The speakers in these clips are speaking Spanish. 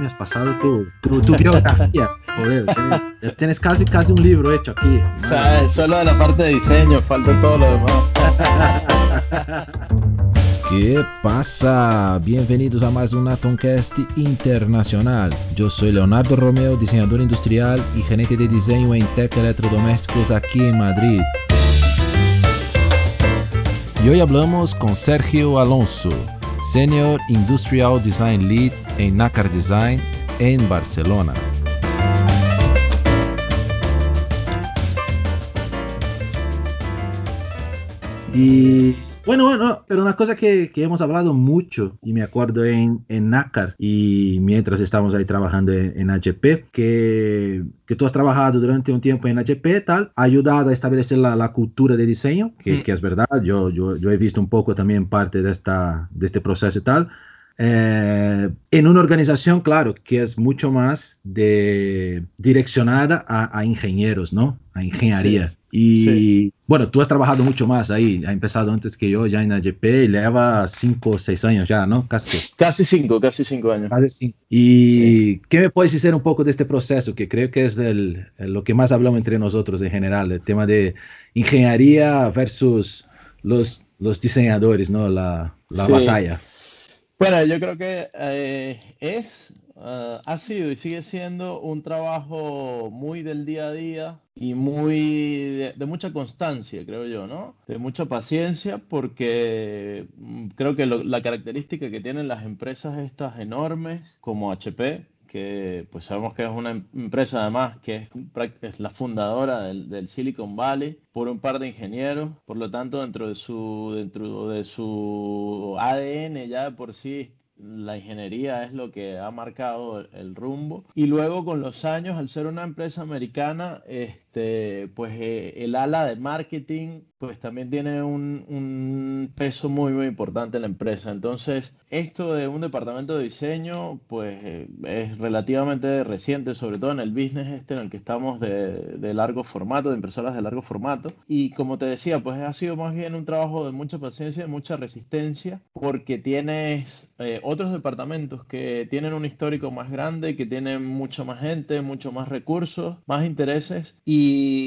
me has pasado tu, tu, biografía. Joder, tienes, tienes, casi, casi un libro hecho aquí. O sea, solo de la parte de diseño, falta todo lo demás. ¿Qué pasa? Bienvenidos a más un Atomcast Internacional. Yo soy Leonardo Romeo, diseñador industrial y gerente de diseño en Tech Electrodomésticos aquí en Madrid. Y hoy hablamos con Sergio Alonso, Senior Industrial Design Lead en Nacar Design en Barcelona. Y bueno, bueno, pero una cosa que, que, hemos hablado mucho, y me acuerdo en, en NACAR, y mientras estamos ahí trabajando en, en HP, que, que, tú has trabajado durante un tiempo en HP, tal, ha ayudado a establecer la, la cultura de diseño, que, mm. que, es verdad, yo, yo, yo he visto un poco también parte de, esta, de este proceso y tal, eh, en una organización, claro, que es mucho más de, direccionada a, a ingenieros, ¿no? A ingeniería. Sí. Y sí. bueno, tú has trabajado mucho más ahí, ha empezado antes que yo ya en AGP y lleva 5 o 6 años ya, ¿no? Casi. Casi 5, casi 5 años. Casi cinco. ¿Y sí. qué me puedes decir un poco de este proceso? Que creo que es del, lo que más hablamos entre nosotros en general, el tema de ingeniería versus los, los diseñadores, ¿no? La, la sí. batalla. Bueno, yo creo que eh, es, uh, ha sido y sigue siendo un trabajo muy del día a día y muy de, mucha constancia, creo yo, ¿no? De mucha paciencia, porque mm, creo que lo, la característica que tienen las empresas estas enormes como HP, que pues sabemos que es una empresa además que es, la fundadora del, Silicon Valley por un par de ingenieros, por lo tanto dentro de su dentro de su ADN ya por sí la ingeniería es lo que ha marcado el rumbo. Y luego con los años al ser una empresa americana pues eh, el ala de marketing pues también tiene un, peso muy muy importante en la empresa. Entonces esto de un departamento de diseño pues eh, es relativamente reciente sobre todo en el business este en el que estamos de, de, largo formato de impresoras de largo formato. Y como te decía pues ha sido más bien un trabajo de mucha paciencia de mucha resistencia porque tienes eh, otros departamentos que tienen un histórico más grande que tienen mucho más gente mucho más recursos más intereses y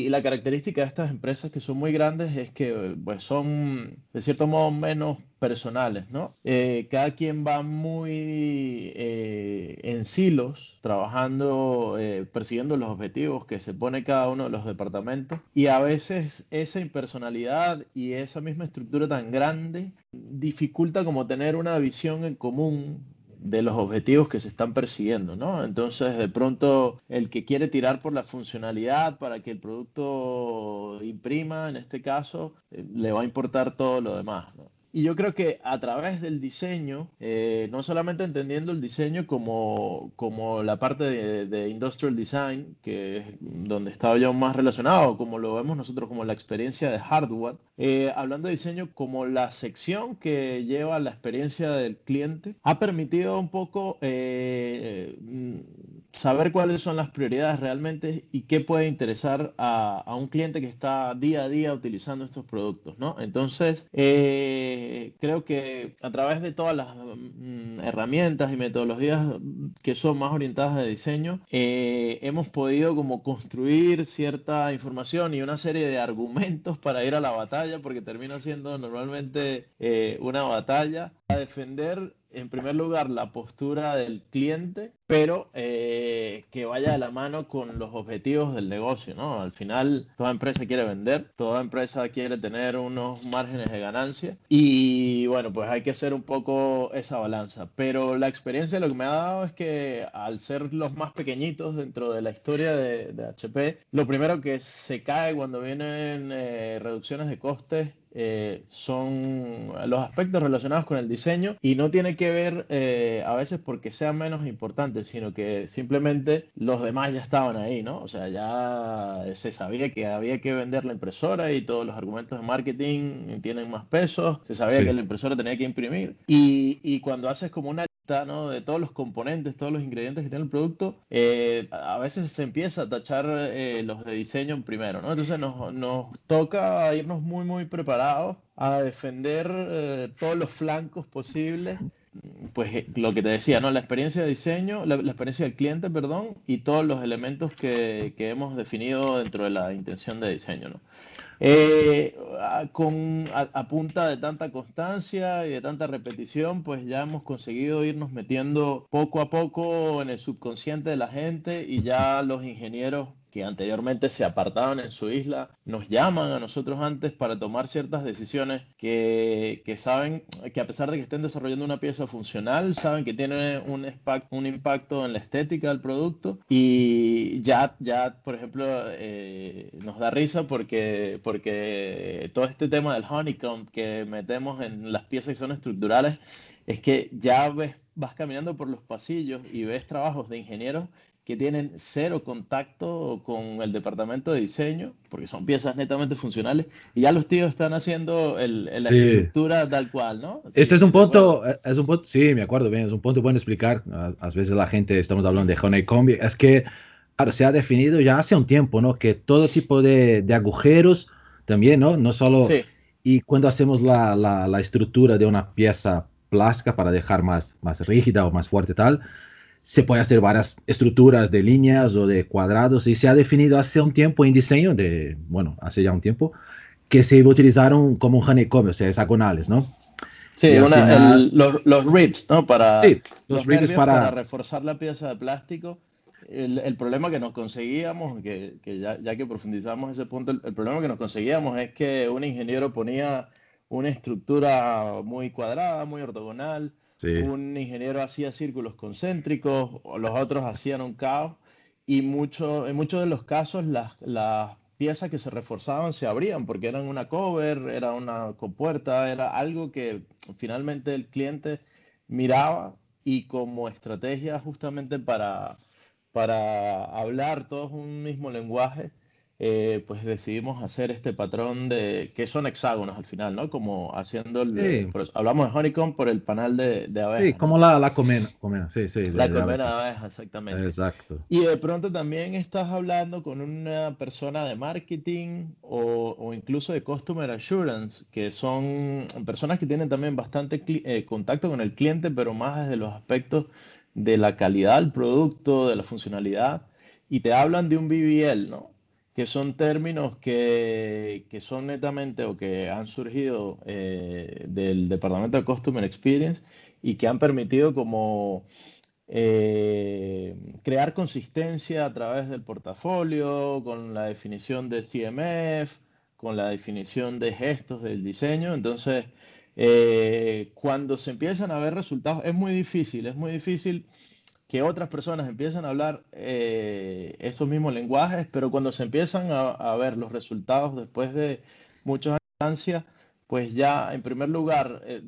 la característica de estas empresas que son muy grandes es que pues son de cierto modo menos personales, ¿no? Eh, cada quien va muy eh, en silos, trabajando, eh, persiguiendo los objetivos que se pone cada uno de los departamentos y a veces esa impersonalidad y esa misma estructura tan grande dificulta como tener una visión en común de los objetivos que se están persiguiendo, ¿no? Entonces, de pronto, el que quiere tirar por la funcionalidad para que el producto imprima, en este caso, eh, le va a importar todo lo demás, ¿no? Y yo creo que a través del diseño, eh, no solamente entendiendo el diseño como, como la parte de, industrial design, que es donde estaba yo más relacionado, como lo vemos nosotros como la experiencia de hardware, eh, hablando de diseño como la sección que lleva la experiencia del cliente, ha permitido un poco eh, saber cuáles son las prioridades realmente y qué puede interesar a, a, un cliente que está día a día utilizando estos productos, ¿no? Entonces, eh, creo que a través de todas las mm, herramientas y metodologías que son más orientadas a diseño, eh, hemos podido como construir cierta información y una serie de argumentos para ir a la batalla, porque termina siendo normalmente eh, una batalla a defender en primer lugar, la postura del cliente, pero eh, que vaya de la mano con los objetivos del negocio, ¿no? Al final, toda empresa quiere vender, toda empresa quiere tener unos márgenes de ganancia y, bueno, pues hay que hacer un poco esa balanza. Pero la experiencia lo que me ha dado es que al ser los más pequeñitos dentro de la historia de, de HP, lo primero que se cae cuando vienen eh, reducciones de costes eh, son los aspectos relacionados con el diseño y no tiene que ver eh, a veces porque sean menos importantes, sino que simplemente los demás ya estaban ahí, ¿no? O sea, ya se sabía que había que vender la impresora y todos los argumentos de marketing tienen más peso, se sabía sí. que la impresora tenía que imprimir y, y cuando haces como una ¿no? de todos los componentes, todos los ingredientes que tiene el producto, eh, a veces se empieza a tachar eh, los de diseño primero, ¿no? Entonces nos, nos, toca irnos muy, muy preparados a defender eh, todos los flancos posibles pues eh, lo que te decía, ¿no? La experiencia de diseño, la, experiencia del cliente, perdón, y todos los elementos que, que, hemos definido dentro de la intención de diseño, ¿no? Eh, con, a, punta de tanta constancia y de tanta repetición, pues ya hemos conseguido irnos metiendo poco a poco en el subconsciente de la gente y ya los ingenieros que anteriormente se apartaban en su isla, nos llaman a nosotros antes para tomar ciertas decisiones que, que saben que a pesar de que estén desarrollando una pieza funcional, saben que tiene un, impacto en la estética del producto y ya, ya por ejemplo, eh, nos da risa porque, porque todo este tema del honeycomb que metemos en las piezas que son estructurales es que ya ves, vas caminando por los pasillos y ves trabajos de ingenieros que tienen cero contacto con el departamento de diseño, porque son piezas netamente funcionales, y ya los tíos están haciendo el, la estructura tal cual, ¿no? este es un punto, es un punto, sí, me acuerdo bien, es un punto bueno explicar. A, veces la gente, estamos hablando de honeycomb, es que, claro, se ha definido ya hace un tiempo, ¿no? Que todo tipo de, de agujeros también, ¿no? No solo... Y cuando hacemos la, la, la, estructura de una pieza plástica para dejar más, más rígida o más fuerte tal, se puede hacer varias estructuras de líneas o de cuadrados y se ha definido hace un tiempo en diseño, de, bueno, hace ya un tiempo, que se utilizaron como un honeycomb, o sea, hexagonales, ¿no? Sí, los, ribs, ¿no? Para, sí, los, ribs para... reforzar la pieza de plástico. El, problema que nos conseguíamos, que, ya, ya, que profundizamos ese punto, el, problema que nos conseguíamos es que un ingeniero ponía una estructura muy cuadrada, muy ortogonal, un ingeniero hacía círculos concéntricos, los otros hacían un caos, y mucho, en muchos de los casos las, las piezas que se reforzaban se abrían porque eran una cover, era una compuerta, era algo que finalmente el cliente miraba y como estrategia justamente para, para hablar todos un mismo lenguaje, eh, pues decidimos hacer este patrón de que son hexágonos al final, ¿no? Como haciendo el, hablamos de honeycomb por el panal de, de abeja. Sí, como la, la comena, sí, sí. La comena de abeja, exactamente. Exacto. Y de pronto también estás hablando con una persona de marketing o, o incluso de customer assurance, que son personas que tienen también bastante eh, contacto con el cliente, pero más desde los aspectos de la calidad del producto, de la funcionalidad, y te hablan de un BBL, ¿no? Que son términos que, son netamente o que han surgido eh, del Departamento de Customer Experience y que han permitido como eh, crear consistencia a través del portafolio, con la definición de CMF, con la definición de gestos del diseño. Entonces, eh, cuando se empiezan a ver resultados, es muy difícil, es muy difícil que otras personas empiezan a hablar eh, esos mismos lenguajes, pero cuando se empiezan a, ver los resultados después de muchas instancias, pues ya en primer lugar, eh,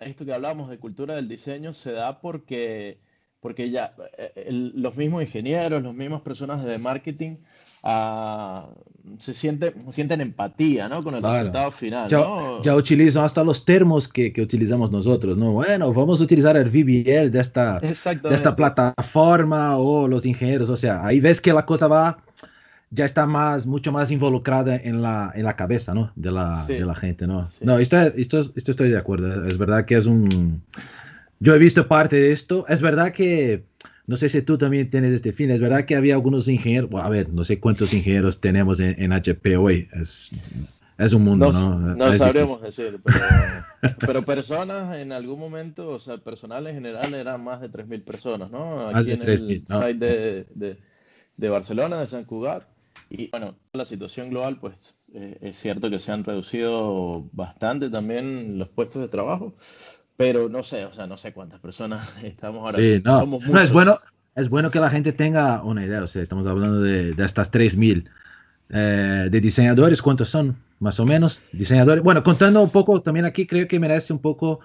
esto que hablamos de cultura del diseño se da porque, porque ya eh, los mismos ingenieros, las mismas personas de marketing se siente, sienten empatía ¿no? con el resultado final. Ya, ya, utilizan hasta los termos que, que, utilizamos nosotros, ¿no? Bueno, vamos a utilizar el VBL de esta, de esta plataforma o los ingenieros, o sea, ahí ves que la cosa va, ya está más, mucho más involucrada en la, en la cabeza, ¿no? De la, de la gente, ¿no? No, esto, esto, esto estoy de acuerdo, es verdad que es un... Yo he visto parte de esto, es verdad que no sé si tú también tienes este fin. Es verdad que había algunos ingenieros, a ver, no sé cuántos ingenieros tenemos en, HP hoy. Es, es un mundo, ¿no? No, no sabríamos decir, pero, personas en algún momento, o sea, personal en general eran más de 3.000 personas, ¿no? Aquí más de 3.000. ¿no? site de, de, de, Barcelona, de San Cugat. Y bueno, la situación global, pues eh, es cierto que se han reducido bastante también los puestos de trabajo, pero no sé, o sea, no sé cuántas personas estamos ahora. Sí, no, no es bueno, es bueno que la gente tenga una idea, o sea, estamos hablando de, de estas 3.000 eh, de diseñadores, ¿cuántos son? Más o menos, diseñadores. Bueno, contando un poco, también aquí creo que merece un poco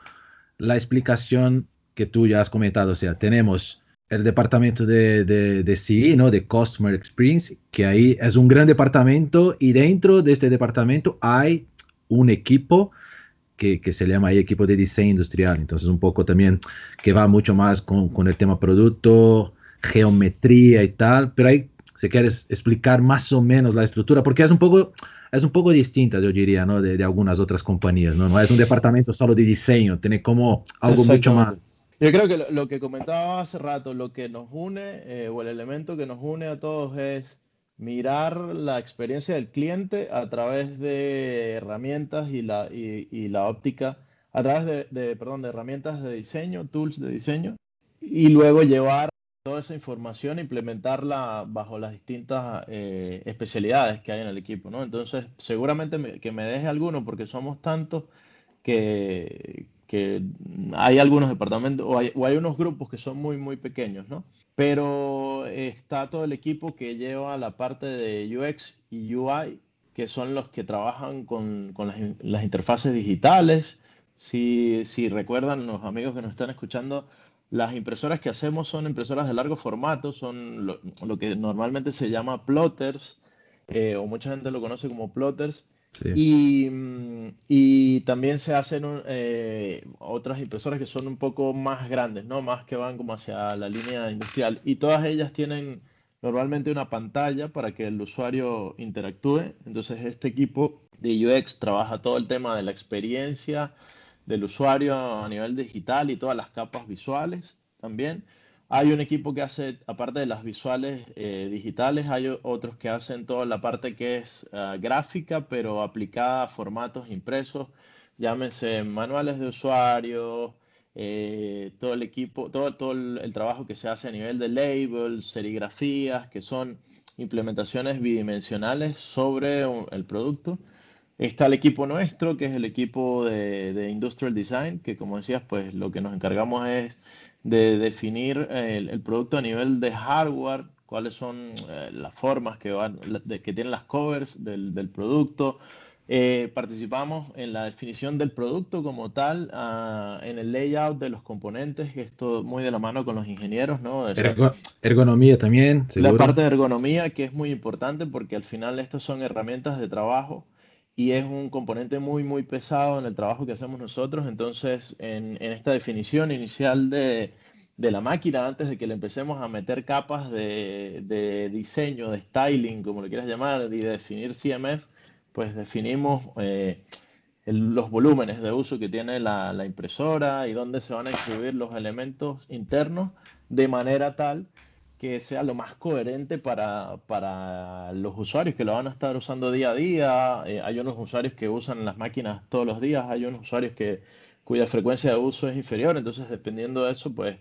la explicación que tú ya has comentado, o sea, tenemos el departamento de, de, de CE, ¿no? De Customer Experience, que ahí es un gran departamento y dentro de este departamento hay un equipo que, se llama ahí equipo de diseño industrial. Entonces, un poco también que va mucho más con, con el tema producto, geometría y tal. Pero ahí, si quieres explicar más o menos la estructura, porque es un poco, es un poco distinta, yo diría, ¿no? De, de algunas otras compañías, ¿no? No es un departamento solo de diseño, tiene como algo mucho más. Yo creo que lo, que comentaba hace rato, lo que nos une eh, o el elemento que nos une a todos es mirar la experiencia del cliente a través de herramientas y la, y, la óptica, a través de, perdón, de herramientas de diseño, tools de diseño, y luego llevar toda esa información e implementarla bajo las distintas eh, especialidades que hay en el equipo, ¿no? Entonces, seguramente que me deje alguno porque somos tantos que, que hay algunos departamentos o hay, unos grupos que son muy, muy pequeños, ¿no? Pero está todo el equipo que lleva la parte de UX y UI, que son los que trabajan con, las, interfaces digitales. Si, si recuerdan los amigos que nos están escuchando, las impresoras que hacemos son impresoras de largo formato, son lo, que normalmente se llama plotters, eh, o mucha gente lo conoce como plotters, Mm, y, también se hacen eh, otras impresoras que son un poco más grandes, ¿no? Más que van como hacia la línea industrial. Y todas ellas tienen normalmente una pantalla para que el usuario interactúe. Entonces este equipo de UX trabaja todo el tema de la experiencia del usuario a nivel digital y todas las capas visuales también. Hay un equipo que hace, aparte de las visuales eh, digitales, hay otros que hacen toda la parte que es ah, gráfica, pero aplicada a formatos impresos, llámense manuales de usuario, eh, todo el equipo, todo, todo el, trabajo que se hace a nivel de labels, serigrafías, que son implementaciones bidimensionales sobre el producto. Está el equipo nuestro, que es el equipo de, de Industrial Design, que como decías, pues lo que nos encargamos es de definir el, producto a nivel de hardware, cuáles son eh, las formas que, van, que tienen las covers del, producto. Eh, participamos en la definición del producto como tal, ah, en el layout de los componentes, esto muy de la mano con los ingenieros, ¿no? ergonomía también. La parte de ergonomía que es muy importante porque al final estas son herramientas de trabajo y es un componente muy, muy pesado en el trabajo que hacemos nosotros. Entonces, en, esta definición inicial de, la máquina, antes de que le empecemos a meter capas de, diseño, de styling, como lo quieras llamar, y de definir CMF, pues definimos eh, los volúmenes de uso que tiene la, la impresora y dónde se van a incluir los elementos internos de manera tal que sea lo más coherente para, para, los usuarios que lo van a estar usando día a día. Eh, hay unos usuarios que usan las máquinas todos los días, hay unos usuarios que, cuya frecuencia de uso es inferior, entonces dependiendo de eso, pues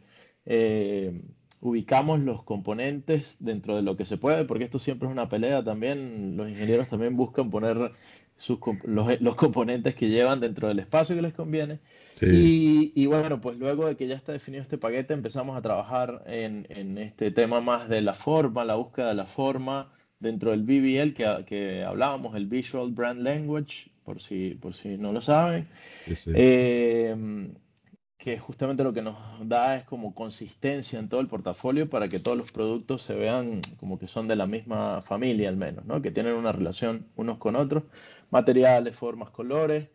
eh, ubicamos los componentes dentro de lo que se puede, porque esto siempre es una pelea también, los ingenieros también buscan poner los, componentes que llevan dentro del espacio que les conviene. Y, bueno, pues luego de que ya está definido este paquete, empezamos a trabajar en, este tema más de la forma, la búsqueda de la forma dentro del BBL que, que hablábamos, el Visual Brand Language, por si, por si no lo saben. Eh, que justamente lo que nos da es como consistencia en todo el portafolio para que todos los productos se vean como que son de la misma familia al menos, ¿no? que tienen una relación unos con otros, materiales, formas, colores.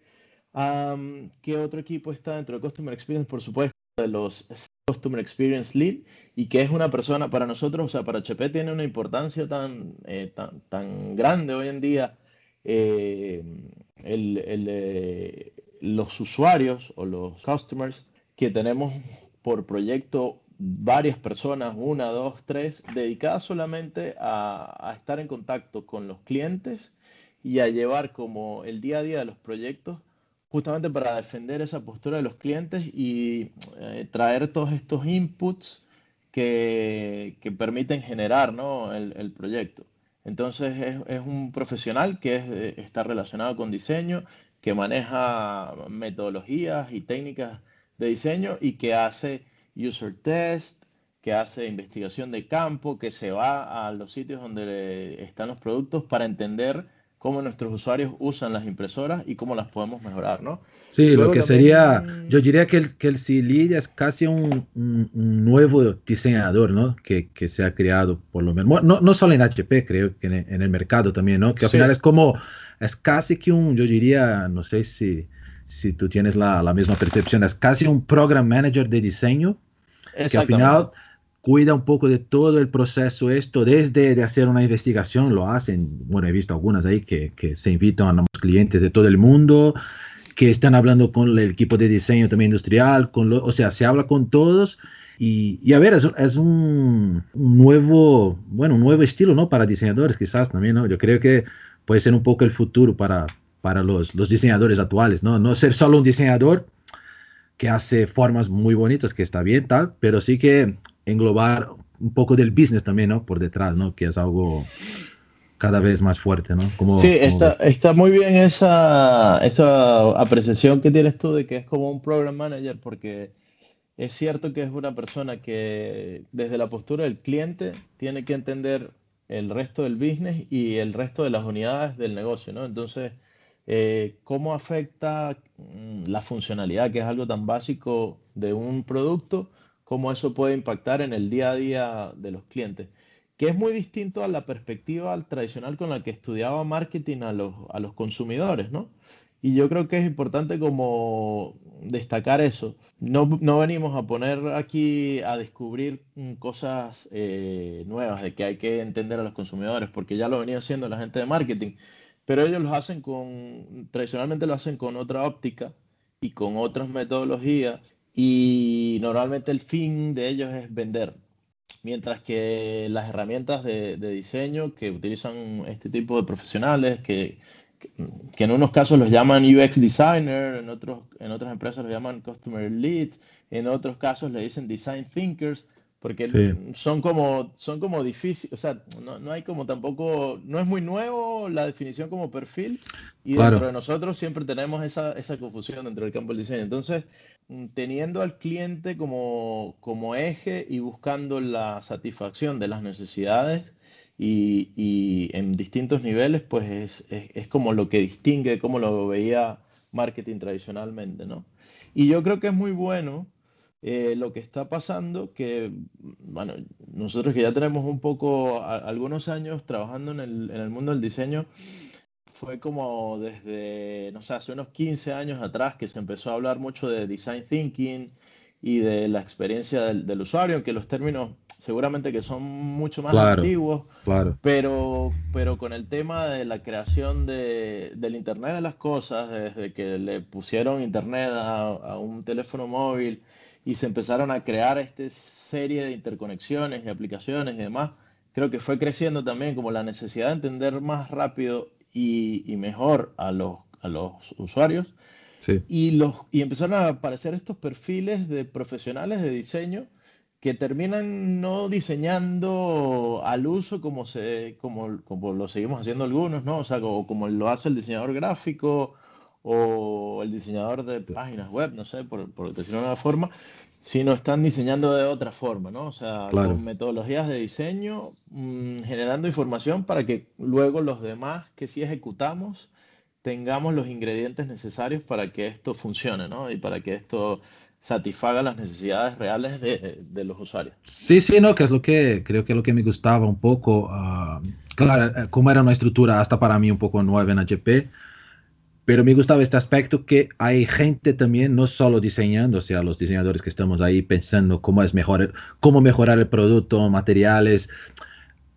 ¿Qué otro equipo está dentro de Customer Experience? Por supuesto, de los Customer Experience Lead y que es una persona para nosotros, o sea, para HP tiene una importancia tan, eh, tan, tan, grande hoy en día. Eh, eh, los usuarios o los customers que tenemos por proyecto varias personas, una, dos, tres, dedicadas solamente a, estar en contacto con los clientes y a llevar como el día a día de los proyectos, justamente para defender esa postura de los clientes y eh, traer todos estos inputs que, permiten generar el, proyecto. Entonces es, un profesional que es, está relacionado con diseño, que maneja metodologías y técnicas de diseño y que hace user test, que hace investigación de campo, que se va a los sitios donde están los productos para entender cómo nuestros usuarios usan las impresoras y cómo las podemos mejorar, ¿no? Sí, lo que sería, yo diría que el, que el es casi un, nuevo diseñador, ¿no? Que, que, se ha creado, por lo menos, no, no solo en HP, creo que en, el mercado también, ¿no? Que al final es como, es casi que un, yo diría, no sé si si tú tienes la, la, misma percepción, es casi un program manager de diseño que al final cuida un poco de todo el proceso esto, desde de hacer una investigación, lo hacen, bueno, he visto algunas ahí que, que se invitan a los clientes de todo el mundo, que están hablando con el equipo de diseño también industrial, con lo, o sea, se habla con todos y, y a ver, es, es un, un, nuevo, bueno, un nuevo estilo, ¿no? Para diseñadores quizás también, ¿no? Yo creo que puede ser un poco el futuro para, para los, los diseñadores actuales, ¿no? No ser solo un diseñador que hace formas muy bonitas, que está bien, tal, pero sí que englobar un poco del business también, ¿no? Por detrás, ¿no? Que es algo cada vez más fuerte, ¿no? Como, sí, está, está, muy bien esa, esa apreciación que tienes tú de que es como un program manager, porque es cierto que es una persona que desde la postura del cliente tiene que entender el resto del business y el resto de las unidades del negocio, ¿no? Entonces, eh, ¿cómo afecta mm, la funcionalidad, que es algo tan básico de un producto, cómo eso puede impactar en el día a día de los clientes? que es muy distinto a la perspectiva tradicional con la que estudiaba marketing a los, a los consumidores, ¿no? Y yo creo que es importante como destacar eso. No, no venimos a poner aquí a descubrir mm, cosas eh, nuevas de que hay que entender a los consumidores, porque ya lo venía haciendo la gente de marketing, pero ellos lo hacen con, tradicionalmente lo hacen con otra óptica y con otras metodologías y normalmente el fin de ellos es vender. Mientras que las herramientas de, diseño que utilizan este tipo de profesionales, que, que, en unos casos los llaman UX designer, en, otros, en otras empresas los llaman customer leads, en otros casos le dicen design thinkers, porque son como son como difíciles, o sea, no, no, hay como tampoco, no es muy nuevo la definición como perfil y dentro de nosotros siempre tenemos esa, esa confusión dentro del campo del diseño. Entonces, mm, teniendo al cliente como, como eje y buscando la satisfacción de las necesidades y, y en distintos niveles, pues es, es, es, como lo que distingue cómo lo veía marketing tradicionalmente, ¿no? Y yo creo que es muy bueno eh, lo que está pasando, que, bueno, nosotros que ya tenemos un poco, algunos años trabajando en el, en el, mundo del diseño, fue como desde, no sé, hace unos 15 años atrás que se empezó a hablar mucho de design thinking y de la experiencia del, del usuario, aunque los términos seguramente que son mucho más antiguos, claro. pero, pero con el tema de la creación de, del Internet de las Cosas, desde que le pusieron Internet a, a un teléfono móvil, y se empezaron a crear esta serie de interconexiones y aplicaciones y demás, creo que fue creciendo también como la necesidad de entender más rápido y, y mejor a los, a los usuarios. Sí. Y, los, y empezaron a aparecer estos perfiles de profesionales de diseño que terminan no diseñando al uso como, se, como, como lo seguimos haciendo algunos, ¿no? O sea, como, como lo hace el diseñador gráfico o el diseñador de páginas web, no sé, por, por decirlo de una forma, sino están diseñando de otra forma, ¿no? O sea, Claro. con metodologías de diseño, mm, generando información para que luego los demás que sí ejecutamos tengamos los ingredientes necesarios para que esto funcione, ¿no? Y para que esto satisfaga las necesidades reales de, de los usuarios. Sí, sí, no, que es lo que creo que es lo que me gustaba un poco. ah, claro, eh, como era una estructura hasta para mí un poco nueva en HP, pero me gustaba este aspecto que hay gente también, no solo diseñando, o sea, los diseñadores que estamos ahí pensando cómo es mejor, cómo mejorar el producto, materiales,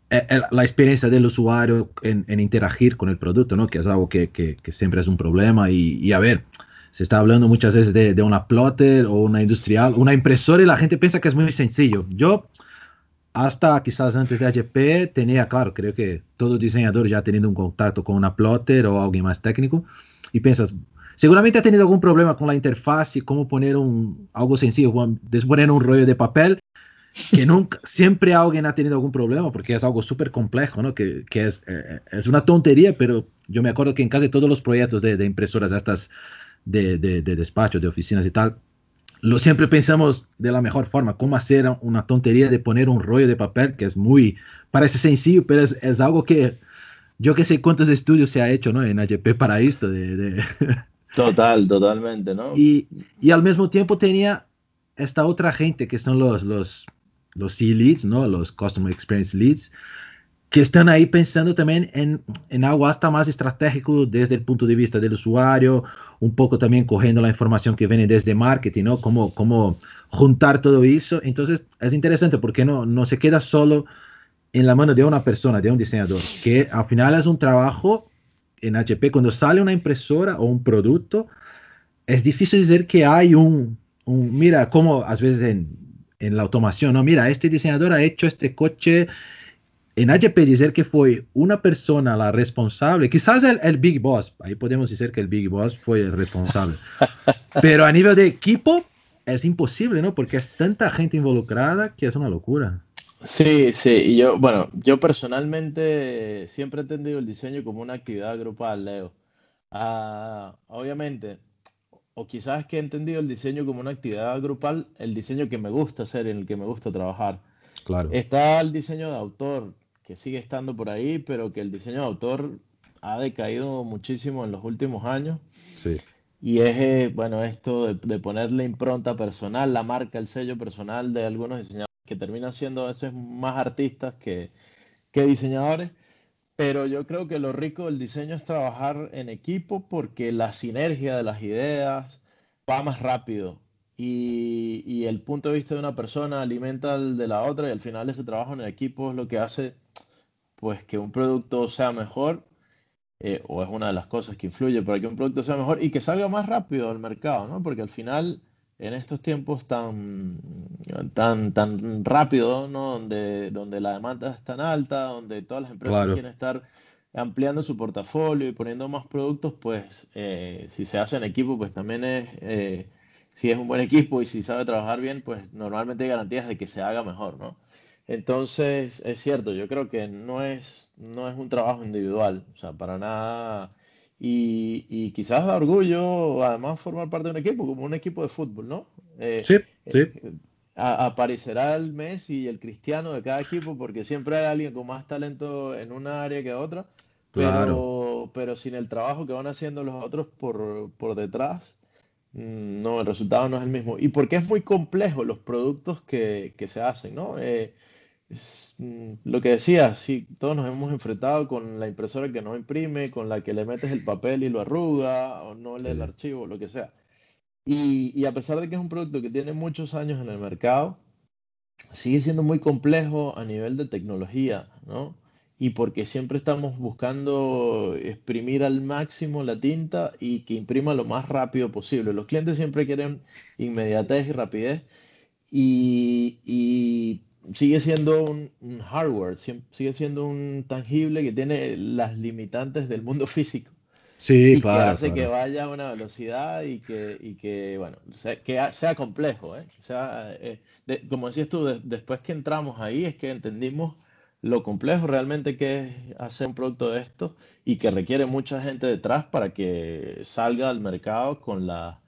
eh, eh, la experiencia del usuario en, en interagir con el producto, ¿no? Que es algo que, que, siempre es un problema. Y, a ver, se está hablando muchas veces de, de, una plotter o una industrial, una impresora y la gente piensa que es muy sencillo. Yo, hasta quizás antes de HP, tenía, claro, creo que todo diseñador ya ha tenido un contacto con una plotter o alguien más técnico y piensas, seguramente ha tenido algún problema con la interfaz y cómo poner un, algo sencillo, poner un rollo de papel, que nunca, siempre alguien ha tenido algún problema porque es algo súper complejo, ¿no? Que, que es, eh, es, una tontería, pero yo me acuerdo que en casi todos los proyectos de, de impresoras estas de, de, de despacho, de oficinas y tal, lo siempre pensamos de la mejor forma, cómo hacer una tontería de poner un rollo de papel que es muy, parece sencillo, pero es algo que yo que sé cuántos estudios se ha hecho ¿no? en HP para esto. De, de... Total, totalmente, ¿no? Y, y, al mismo tiempo tenía esta otra gente que son los, los, los C-Leads, ¿no? Los Customer Experience Leads, que están ahí pensando también en, en algo hasta más estratégico desde el punto de vista del usuario, un poco también cogiendo la información que viene desde marketing, ¿no? Cómo, cómo juntar todo eso. Entonces es interesante porque no, no se queda solo en la mano de una persona, de un diseñador, que al final es un trabajo en HP, cuando sale una impresora o un producto, es difícil decir que hay un, un mira, como a veces en, en, la automación, no, mira, este diseñador ha hecho este coche. En HP decir que fue una persona la responsable, quizás el, el Big Boss, ahí podemos decir que el Big Boss fue el responsable, pero a nivel de equipo es imposible, ¿no? Porque es tanta gente involucrada que es una locura. Sí, sí, y yo, bueno, yo personalmente siempre he entendido el diseño como una actividad grupal, Leo. Ah, obviamente, o quizás que he entendido el diseño como una actividad grupal, el diseño que me gusta hacer, en el que me gusta trabajar. Claro. Está el diseño de autor, que sigue estando por ahí, pero que el diseño de autor ha decaído muchísimo en los últimos años. Sí. Y es, eh, bueno, esto de, de ponerle impronta personal, la marca, el sello personal de algunos diseñadores que terminan siendo a veces más artistas que, diseñadores. Pero yo creo que lo rico del diseño es trabajar en equipo porque la sinergia de las ideas va más rápido y, y, el punto de vista de una persona alimenta al de la otra y al final ese trabajo en equipo es lo que hace pues que un producto sea mejor eh, o es una de las cosas que influye para que un producto sea mejor y que salga más rápido al mercado, ¿no? Porque al final en estos tiempos tan, tan, tan rápido, ¿no? Donde, donde la demanda es tan alta, donde todas las empresas Claro. quieren estar ampliando su portafolio y poniendo más productos, pues eh, si se hace en equipo, pues también es, eh, si es un buen equipo y si sabe trabajar bien, pues normalmente hay garantías de que se haga mejor, ¿no? Entonces, es cierto, yo creo que no es, no es un trabajo individual, o sea, para nada y, y quizás da orgullo, además, formar parte de un equipo, como un equipo de fútbol, ¿no? Eh, Sí, eh, sí, a- aparecerá el Messi y el Cristiano de cada equipo, porque siempre hay alguien con más talento en una área que otra, claro. pero, pero sin el trabajo que van haciendo los otros por, por detrás, mm, no, el resultado no es el mismo. Y porque es muy complejo los productos que, que se hacen, ¿no? Eh, es, mm, lo que decía, sí, todos nos hemos enfrentado con la impresora que no imprime, con la que le metes el papel y lo arruga, o no lee el archivo, lo que sea. Y, y a pesar de que es un producto que tiene muchos años en el mercado, sigue siendo muy complejo a nivel de tecnología, ¿no? Y porque siempre estamos buscando exprimir al máximo la tinta y que imprima lo más rápido posible. Los clientes siempre quieren inmediatez y rapidez y, y sigue siendo un, un hardware, sigue siendo un tangible que tiene las limitantes del mundo físico Sí, y que claro, hace que claro. vaya a una velocidad y que, y que bueno, sea, que sea complejo, ¿eh? O sea, eh, de- como decías tú, de- después que entramos ahí es que entendimos lo complejo realmente que es hacer un producto de esto y que requiere mucha gente detrás para que salga al mercado con la,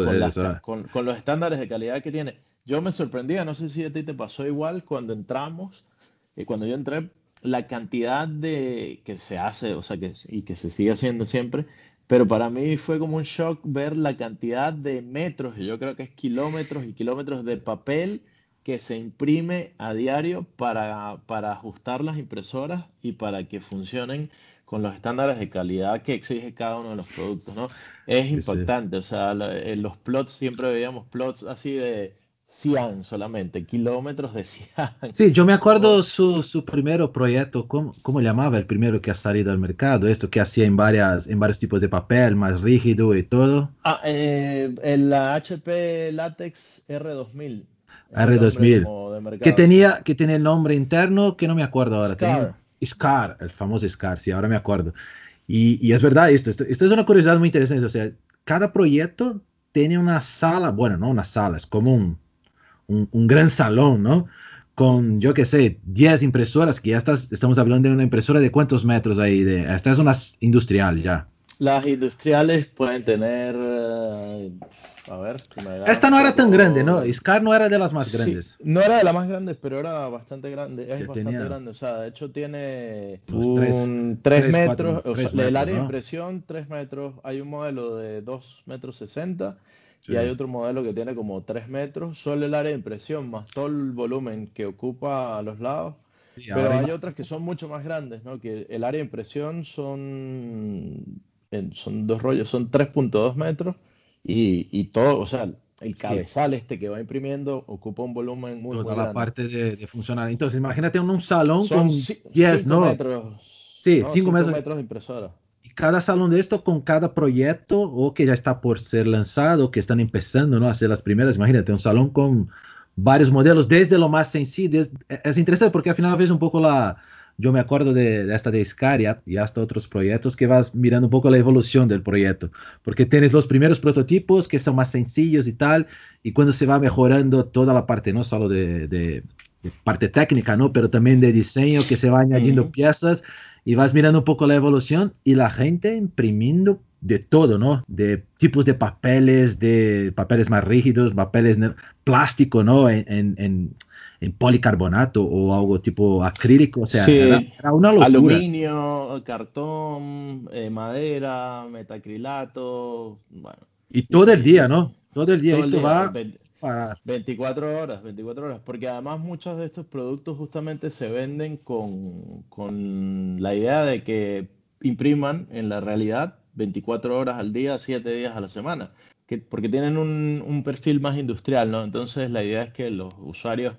con Joder, las, eso. con, con los estándares de calidad que tiene. Yo me sorprendía, no sé si a ti te pasó igual cuando entramos, eh, cuando yo entré, la cantidad de que se hace, o sea, que, y que se sigue haciendo siempre, pero para mí fue como un shock ver la cantidad de metros, y yo creo que es kilómetros y kilómetros de papel que se imprime a diario para, para ajustar las impresoras y para que funcionen con los estándares de calidad que exige cada uno de los productos, ¿no? Es Sí, sí. impactante, o sea, en los plots siempre veíamos plots así de cian solamente, kilómetros de cian. Sí, yo me acuerdo su, su primer proyecto, ¿cómo, cómo llamaba el primero que ha salido al mercado? Esto que hacía en varias, en varios tipos de papel, más rígido y todo. ah, eh, el HP Latex R2000 es el nombre R2000. como de Que tenía, que tenía el nombre interno que no me acuerdo ahora. Tenía Scar, SCAR, el famoso SCAR, sí, ahora me acuerdo. Y, y es verdad esto, esto, esto es una curiosidad muy interesante. O sea, cada proyecto tiene una sala, bueno, no una sala, es como un, un, un gran salón, ¿no? Con, yo qué sé, 10 impresoras, que ya estás, estamos hablando de una impresora de cuántos metros ahí, de, esta es una industrial ya. Las industriales pueden tener, eh, a ver, Esta no era tan grande, ¿no? SCAR no era de las más Sí, grandes, no era de las más grandes, pero era bastante grande, es que bastante tenía grande. O sea, de hecho tiene 3, un 3 3 4, metros, o sea, 3 el metros, área de ¿no? impresión 3 metros. Hay un modelo de 2 metros 60 Sí, y hay otro modelo que tiene como 3 metros. Solo el área de impresión más todo el volumen que ocupa a los lados. sí, Pero hay otras que son mucho más grandes, ¿no? Que el área de impresión son, son dos rollos, son 3.2 metros y, y todo, o sea, el Sí, cabezal este que va imprimiendo ocupa un volumen muy, toda muy la grande. parte de, de funcionar. Entonces, imagínate un, un salón Son con ci- 10, 5 ¿no? metros, Sí, ¿no? 5 5 metros. metros de impresora. Y cada salón de esto con cada proyecto o que ya está por ser lanzado, que están empezando ¿no? a hacer las primeras. Imagínate, un salón con varios modelos, desde lo más sencillo. Es, es interesante porque al final ves un poco la, yo me acuerdo de, de esta de Iscariat y hasta otros proyectos que vas mirando un poco la evolución del proyecto, porque tienes los primeros prototipos que son más sencillos y tal, y cuando se va mejorando toda la parte, no solo de, de, de parte técnica, ¿no? pero también de diseño, que se va añadiendo uh -huh. piezas, y vas mirando un poco la evolución y la gente imprimiendo de todo, ¿no? De tipos de papeles, de papeles más rígidos, papeles plástico, ¿no? En, en, en, en policarbonato o algo tipo acrílico, o sea, Sí. era, era una locura. Aluminio, cartón, eh, madera, metacrilato, bueno, Y todo el día, ¿no? Todo el día todo el esto día, va para... 24 horas, 24 horas, porque además muchos de estos productos justamente se venden con, con la idea de que impriman en la realidad 24 horas al día, 7 días a la semana, que, porque tienen un, un perfil más industrial, ¿no? Entonces la idea es que los usuarios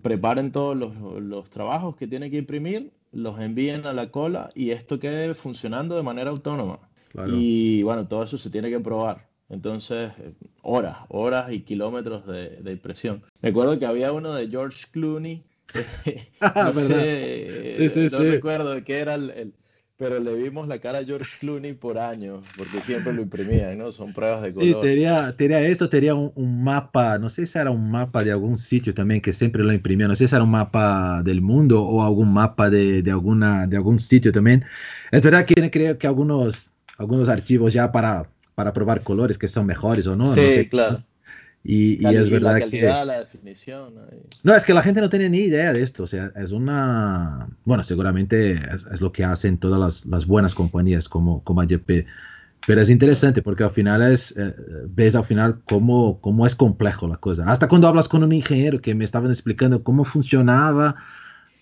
preparen todos los, los trabajos que tienen que imprimir, los envíen a la cola y esto quede funcionando de manera autónoma. Claro. Y bueno, todo eso se tiene que probar. Entonces, eh, horas, horas y kilómetros de, de impresión. Me acuerdo que había uno de George Clooney, no ¿Verdad? sé, Sí, sí, no sí. recuerdo de qué era el, el- pero le vimos la cara a George Clooney por años, porque siempre lo imprimían, ¿no? Son pruebas de Sí, color. tenía, tenía esto, tenía un, un mapa, no sé si era un mapa de algún sitio también que siempre lo imprimía, no sé si era un mapa del mundo o algún mapa de, de alguna, de algún sitio también. Es verdad que creo que algunos, algunos archivos ya para, para probar colores que son mejores o no, no Sí, sé. claro. Y, y es y la verdad que... calidad, la definición. ¿no? No, es que la gente no tiene ni idea de esto, o sea, es una, bueno, seguramente es, es lo que hacen todas las, las buenas compañías como, como AGP, pero es interesante porque al final es, eh, ves al final cómo, cómo es complejo la cosa. Hasta cuando hablas con un ingeniero que me estaban explicando cómo funcionaba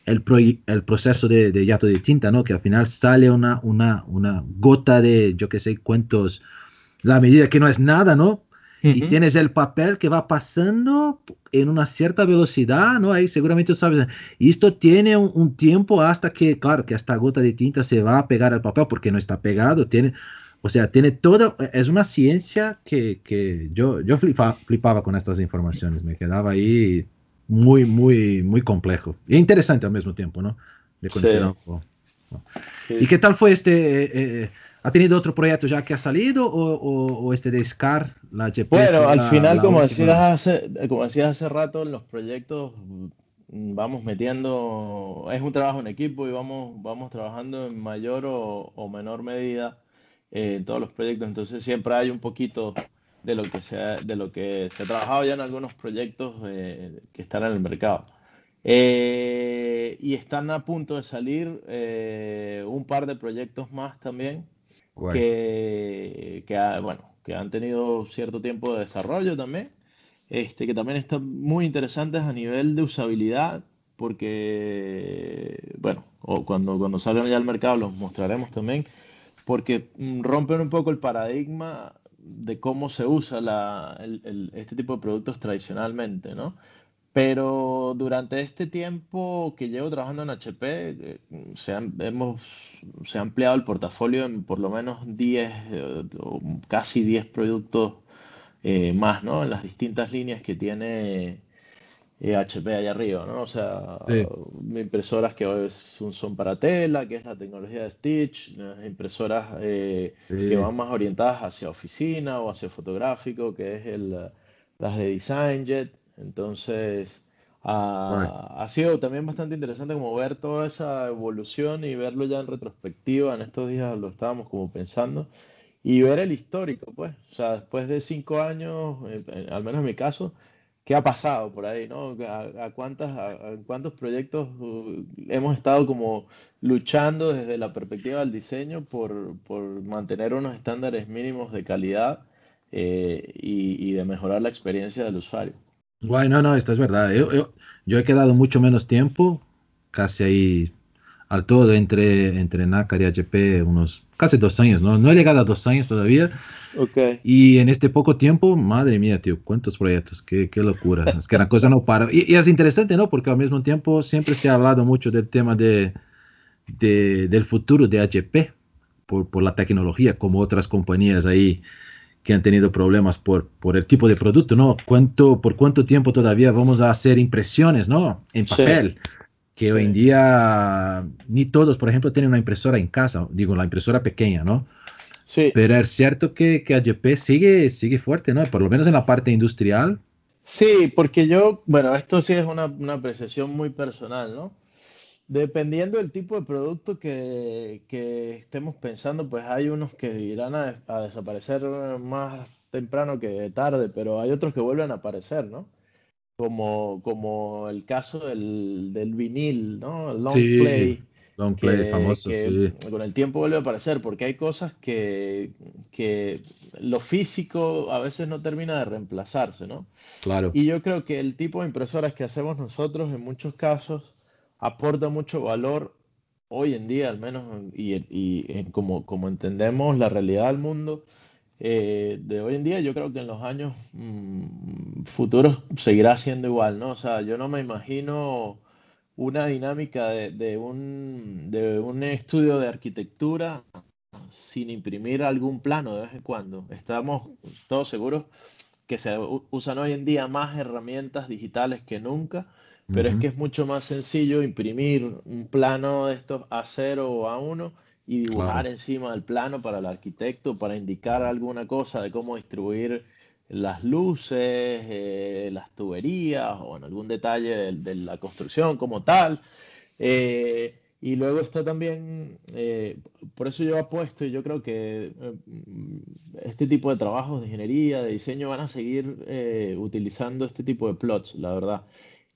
el, proy- el proceso de, de yato de tinta, ¿no? Que al final sale una, una, una gota de, yo qué sé, cuántos, la medida que no es nada, ¿no? y tienes el papel que va pasando en una cierta velocidad, ¿no? Ahí seguramente tú sabes. Y esto tiene un, un tiempo hasta que, claro, que esta gota de tinta se va a pegar al papel porque no está pegado. Tiene, o sea, tiene todo, es una ciencia que, que yo, yo flipa- flipaba con estas informaciones. Me quedaba ahí muy, muy, muy complejo. Y interesante al mismo tiempo, ¿no? De conocer Sí. algo. Sí. ¿Y qué tal fue este? eh, eh, ¿Ha tenido otro proyecto ya que ha salido o, o- o este de SCAR, la HP? Bueno, al la- final, la como última? decías hace, como decías hace rato, en los proyectos mm, vamos metiendo, es un trabajo en equipo y vamos, vamos trabajando en mayor o, o menor medida eh, en todos los proyectos. Entonces siempre hay un poquito de lo que se ha, de lo que se ha trabajado ya en algunos proyectos eh, que están en el mercado. Eh, y están a punto de salir eh, un par de proyectos más también Que, que, ha- bueno, que han tenido cierto tiempo de desarrollo también, este, que también están muy interesantes a nivel de usabilidad, porque, bueno, o cuando, cuando salgan ya al mercado los mostraremos también, porque mm, rompen un poco el paradigma de cómo se usa la- el- el- este tipo de productos tradicionalmente, ¿no? Pero durante este tiempo que llevo trabajando en HP, eh, se han, hemos, se ha ampliado el portafolio en por lo menos 10, eh, o casi 10 productos eh, más, ¿no? En las distintas líneas que tiene eh, HP allá arriba, ¿no? O sea, Sí. impresoras que hoy son, son para tela, que es la tecnología de Stitch, impresoras eh, que van más orientadas hacia oficina o hacia fotográfico, que es el, las de DesignJet. Entonces, ah, ha sido también bastante interesante como ver toda esa evolución y verlo ya en retrospectiva. En estos días lo estábamos como pensando y ver el histórico, pues. O sea, después de cinco años, eh, eh, al menos en mi caso, ¿qué ha pasado por ahí, ¿no? ¿A, a cuántas, a, a cuántos proyectos uh, hemos estado como luchando desde la perspectiva del diseño por, por mantener unos estándares mínimos de calidad eh, y, y de mejorar la experiencia del usuario? Guay, no, no, esto es verdad. Yo, yo, yo he quedado mucho menos tiempo, casi ahí al todo entre, entre NACAR y HP, unos casi dos años, ¿no? No he llegado a dos años todavía. Ok. Y en este poco tiempo, madre mía, tío, cuántos proyectos, qué, qué locura. Es que la cosa no para. Y, y es interesante, ¿no? Porque al mismo tiempo siempre se ha hablado mucho del tema de, de- del futuro de HP, por, por, la tecnología, como otras compañías ahí que han tenido problemas por, por el tipo de producto, ¿no? ¿Cuánto, ¿Por cuánto tiempo todavía vamos a hacer impresiones, ¿no? En papel. Que hoy en día ni todos, por ejemplo, tienen una impresora en casa, digo, la impresora pequeña, ¿no? Sí. Pero es cierto que, que HP sigue, sigue fuerte, ¿no? Por lo menos en la parte industrial. Sí, porque yo, bueno, esto sí es una, una apreciación muy personal, ¿no? Dependiendo del tipo de producto que, estemos pensando, pues hay unos que irán a, desaparecer más temprano que tarde, pero hay otros que vuelven a aparecer, ¿no? Como, como el caso del, vinil, ¿no? El long play. Long play, famoso, sí. Con el tiempo vuelve a aparecer, porque hay cosas que, que lo físico a veces no termina de reemplazarse, ¿no? Claro. Y yo creo que el tipo de impresoras que hacemos nosotros en muchos casos aporta mucho valor hoy en día, al menos, y, como, entendemos la realidad del mundo eh, de hoy en día, yo creo que en los años mm, futuros seguirá siendo igual, ¿no? O sea, yo no me imagino una dinámica de, un, de un estudio de arquitectura sin imprimir algún plano de vez en cuando. Estamos todos seguros que se usan hoy en día más herramientas digitales que nunca pero es que es mucho más sencillo imprimir un plano de estos A0 o A1 y dibujar encima del plano para el arquitecto, para indicar alguna cosa de cómo distribuir las luces, eh, las tuberías o en algún detalle de, la construcción como tal. Eh, y luego está también, eh, por eso yo apuesto y yo creo que este tipo de trabajos de ingeniería, de diseño van a seguir utilizando este tipo de plots, la verdad.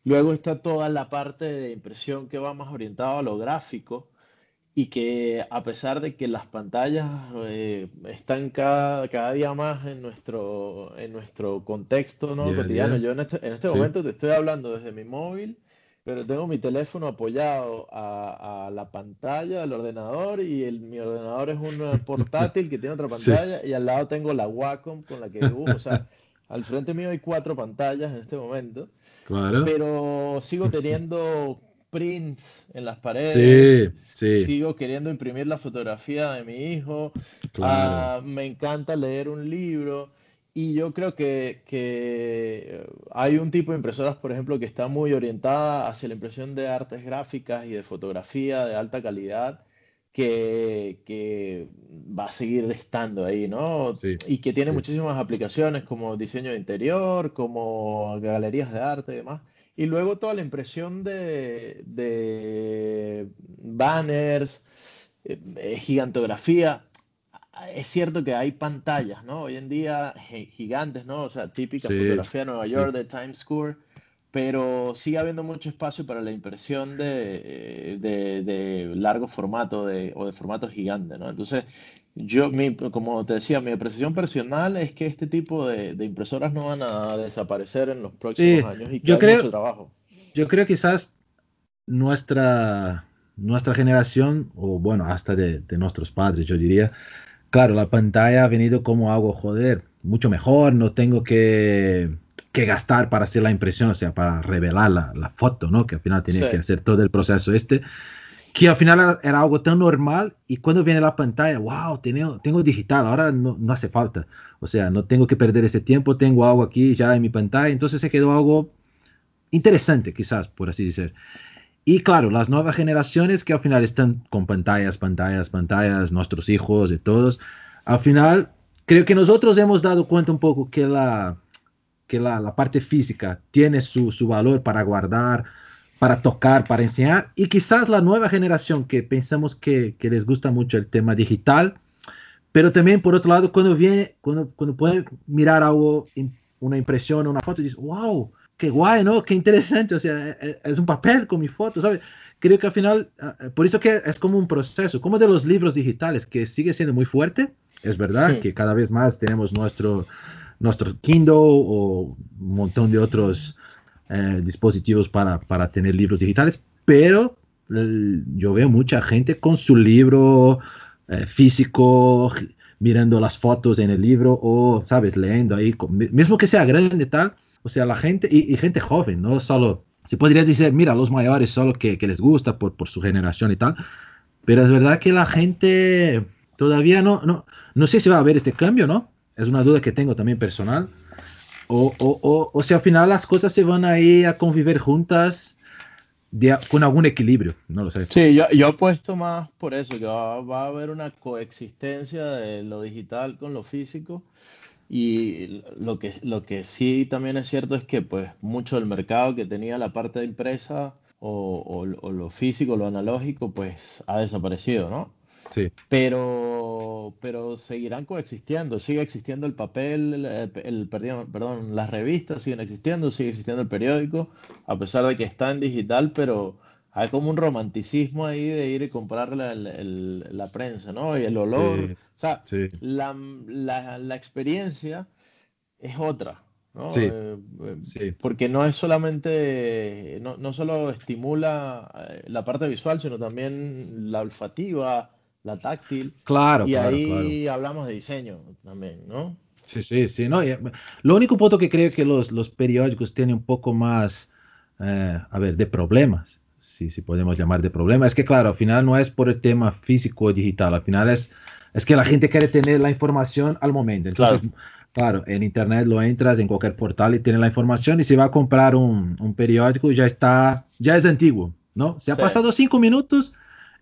Luego está toda la parte de impresión que va más orientada a lo gráfico y que a pesar de que las pantallas eh, están cada, cada, día más en nuestro, en nuestro contexto ¿no? cotidiano, yo en este, en este momento te estoy hablando desde mi móvil, pero tengo mi teléfono apoyado a, la pantalla del ordenador y el, mi ordenador es un portátil que tiene otra pantalla y al lado tengo la Wacom con la que dibujo. O sea, al frente mío hay cuatro pantallas en este momento. Pero sigo teniendo prints en las paredes. Sí, Sigo queriendo imprimir la fotografía de mi hijo. Ah, me encanta leer un libro. Y yo creo que, que, hay un tipo de impresoras, por ejemplo, que está muy orientada hacia la impresión de artes gráficas y de fotografía de alta calidad que, va a seguir estando ahí, ¿no? y que tiene muchísimas aplicaciones como diseño de interior, como galerías de arte y demás. Y luego toda la impresión de, banners, eh, eh, gigantografía. Es cierto que hay pantallas, ¿no? Hoy en día gigantes, ¿no? O sea, típica fotografía de Nueva York, de Times Square pero sigue habiendo mucho espacio para la impresión de, de, largo formato de, o de formato gigante, ¿no? Entonces, yo, mi, como te decía, mi apreciación personal es que este tipo de, impresoras no van a desaparecer en los próximos años y que yo creo, mucho trabajo. Yo creo quizás nuestra, nuestra generación, o bueno, hasta de, de nuestros padres, yo diría, claro, la pantalla ha venido como algo, joder, mucho mejor, no tengo que que gastar para hacer la impresión, o sea, para revelar la, foto, ¿no? Que al final tenía que hacer todo el proceso este, que al final era, algo tan normal y cuando viene la pantalla, wow, tengo, tengo digital, ahora no, no, hace falta, o sea, no tengo que perder ese tiempo, tengo algo aquí ya en mi pantalla, entonces se quedó algo interesante, quizás, por así decir. Y claro, las nuevas generaciones que al final están con pantallas, pantallas, pantallas, nuestros hijos y todos, al final creo que nosotros hemos dado cuenta un poco que la que la, parte física tiene su, valor para guardar, para tocar, para enseñar, y quizás la nueva generación que pensamos que, les gusta mucho el tema digital, pero también por otro lado, cuando viene, cuando, cuando puede mirar algo, una impresión, una foto, y dice, wow, qué guay, ¿no? Qué interesante, o sea, e, e, es un papel con mi foto, ¿sabes? Creo que al final, por eso que es como un proceso, como de los libros digitales, que sigue siendo muy fuerte, es verdad que cada vez más tenemos nuestro, nuestro Kindle o un montón de otros eh, dispositivos para, para, tener libros digitales, pero yo veo mucha gente con su libro eh, físico, mirando las fotos en el libro o, sabes, leyendo ahí, mismo que sea grande tal, o sea, la gente y, gente joven, no solo, se podría decir, mira, los mayores solo que, que les gusta por, por, su generación y tal, pero es verdad que la gente todavía no, no, no sé si va a haber este cambio, ¿no? Es una duda que tengo también personal. O, o, o, o si al final las cosas se van a ir a convivir juntas con algún equilibrio, no lo sé. Sí, yo, yo apuesto más por eso, que va, a haber una coexistencia de lo digital con lo físico. Y lo que, lo que sí también es cierto es que pues mucho del mercado que tenía la parte de impresa o, o, lo físico, lo analógico, pues ha desaparecido, ¿no? Sí. Pero, pero seguirán coexistiendo, sigue existiendo el papel, el, perdón, perdón, las revistas siguen existiendo, sigue existiendo el periódico, a pesar de que está en digital, pero hay como un romanticismo ahí de ir y comprar la, la prensa, ¿no? Y el olor, o sea, la, la, la experiencia es otra. Eh, eh, sí, Porque no es solamente, no, no solo estimula eh, la parte visual, sino también la olfativa, la táctil. Claro, y claro, ahí hablamos de diseño también, ¿no? Sí, sí, sí. No, lo único punto que creo que los, los periódicos tienen un poco más, a ver, de problemas, si, si podemos llamar de problemas, es que claro, al final no es por el tema físico o digital, al final es, es que la gente quiere tener la información al momento. Entonces, claro Claro, en internet lo entras en cualquier portal y tiene la información y si va a comprar un, un periódico ya está, ya es antiguo, ¿no? Se ha pasado cinco minutos,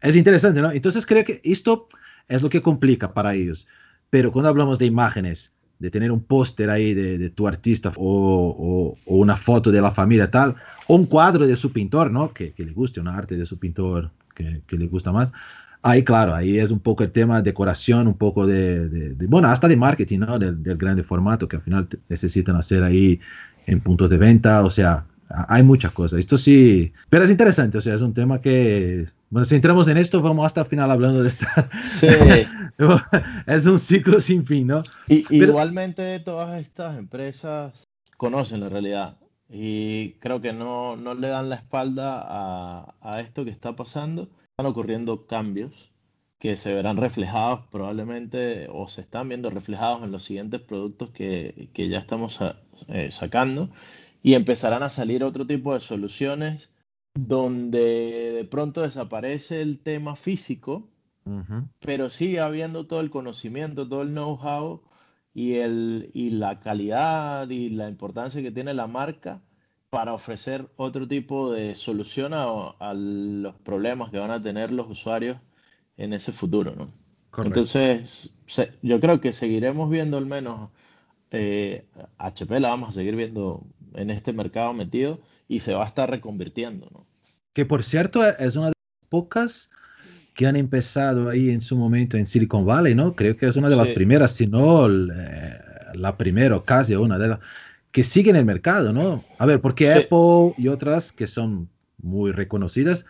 es interesante, ¿no? Entonces creo que esto es lo que complica para ellos. Pero cuando hablamos de imágenes, de tener un póster ahí de, de, tu artista o, o, una foto de la familia tal, o un cuadro de su pintor, ¿no? Que, le guste, una arte de su pintor que, le gusta más, Ahí, claro, ahí es un poco el tema de decoración, un poco de, bueno, hasta de marketing, ¿no? Del, grande formato que al final necesitan hacer ahí en puntos de venta, o sea, hay muchas cosas. Esto sí, pero es interesante, o sea, es un tema que, bueno, si entramos en esto, vamos hasta el final hablando de esta. Sí. es un ciclo sin fin, ¿no? Y, Igualmente todas estas empresas conocen la realidad y creo que no, no le dan la espalda a, a esto que está pasando están ocurriendo cambios que se verán reflejados probablemente o se están viendo reflejados en los siguientes productos que, ya estamos eh, sacando y empezarán a salir otro tipo de soluciones donde de pronto desaparece el tema físico, pero sigue habiendo todo el conocimiento, todo el know-how y, el, y la calidad y la importancia que tiene la marca para ofrecer otro tipo de solución a, los problemas que van a tener los usuarios en ese futuro, ¿no? Entonces, yo creo que seguiremos viendo al menos HP, eh, la vamos a seguir viendo en este mercado metido y se va a estar reconvirtiendo, ¿no? Que por cierto es una de las pocas que han empezado ahí en su momento en Silicon Valley, ¿no? Creo que es una de las primeras, si no eh, la primera, casi una de las que siguen el mercado, ¿no? A ver, porque Apple y otras que son muy reconocidas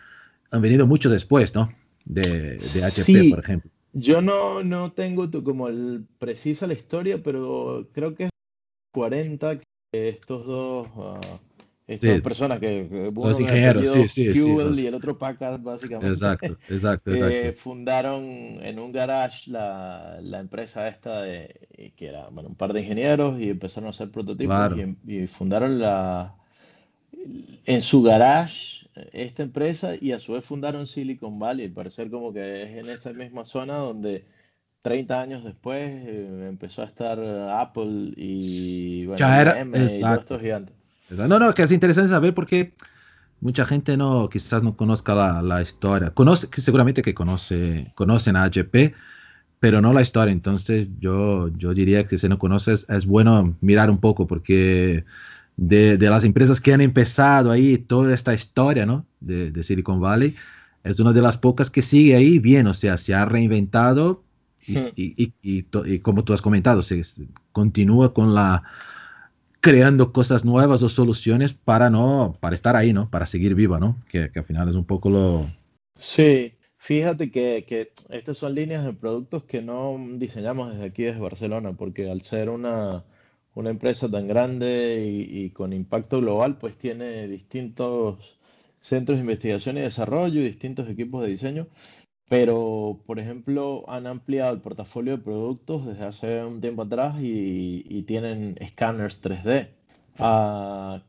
han venido mucho después, ¿no? De, de HP, por ejemplo. Yo no, no tengo como el, precisa la historia, pero creo que es 40 que estos dos uh, estas personas que, los ingenieros, sí, sí, Fuel y el otro Packard, básicamente. Exacto, exacto, eh, fundaron en un garage la, la, empresa esta de, que era bueno, un par de ingenieros y empezaron a hacer prototipos y, fundaron la en su garage esta empresa y a su vez fundaron Silicon Valley, parecer como que es en esa misma zona donde 30 años después eh, empezó a estar Apple y bueno, ya era, y todos estos gigantes. No, no, que es interesante saber porque mucha gente no, quizás no conozca la, la historia. Conoce, seguramente que conoce, conocen a HP, pero no la historia. Entonces yo, yo diría que si no conoces es bueno mirar un poco porque de, de las empresas que han empezado ahí toda esta historia, ¿no? De, de, Silicon Valley, es una de las pocas que sigue ahí bien, o sea, se ha reinventado y, hmm. y, y, y como tú has comentado, se continúa con la creando cosas nuevas o soluciones para no, para estar ahí, ¿no? Para seguir viva, ¿no? Que, al final es un poco lo... Sí, fíjate que, que, estas son líneas de productos que no diseñamos desde aquí, desde Barcelona, porque al ser una, una empresa tan grande y, y, con impacto global, pues tiene distintos centros de investigación y desarrollo y distintos equipos de diseño pero, por ejemplo, han ampliado el portafolio de productos desde hace un tiempo atrás y, tienen escáneres 3D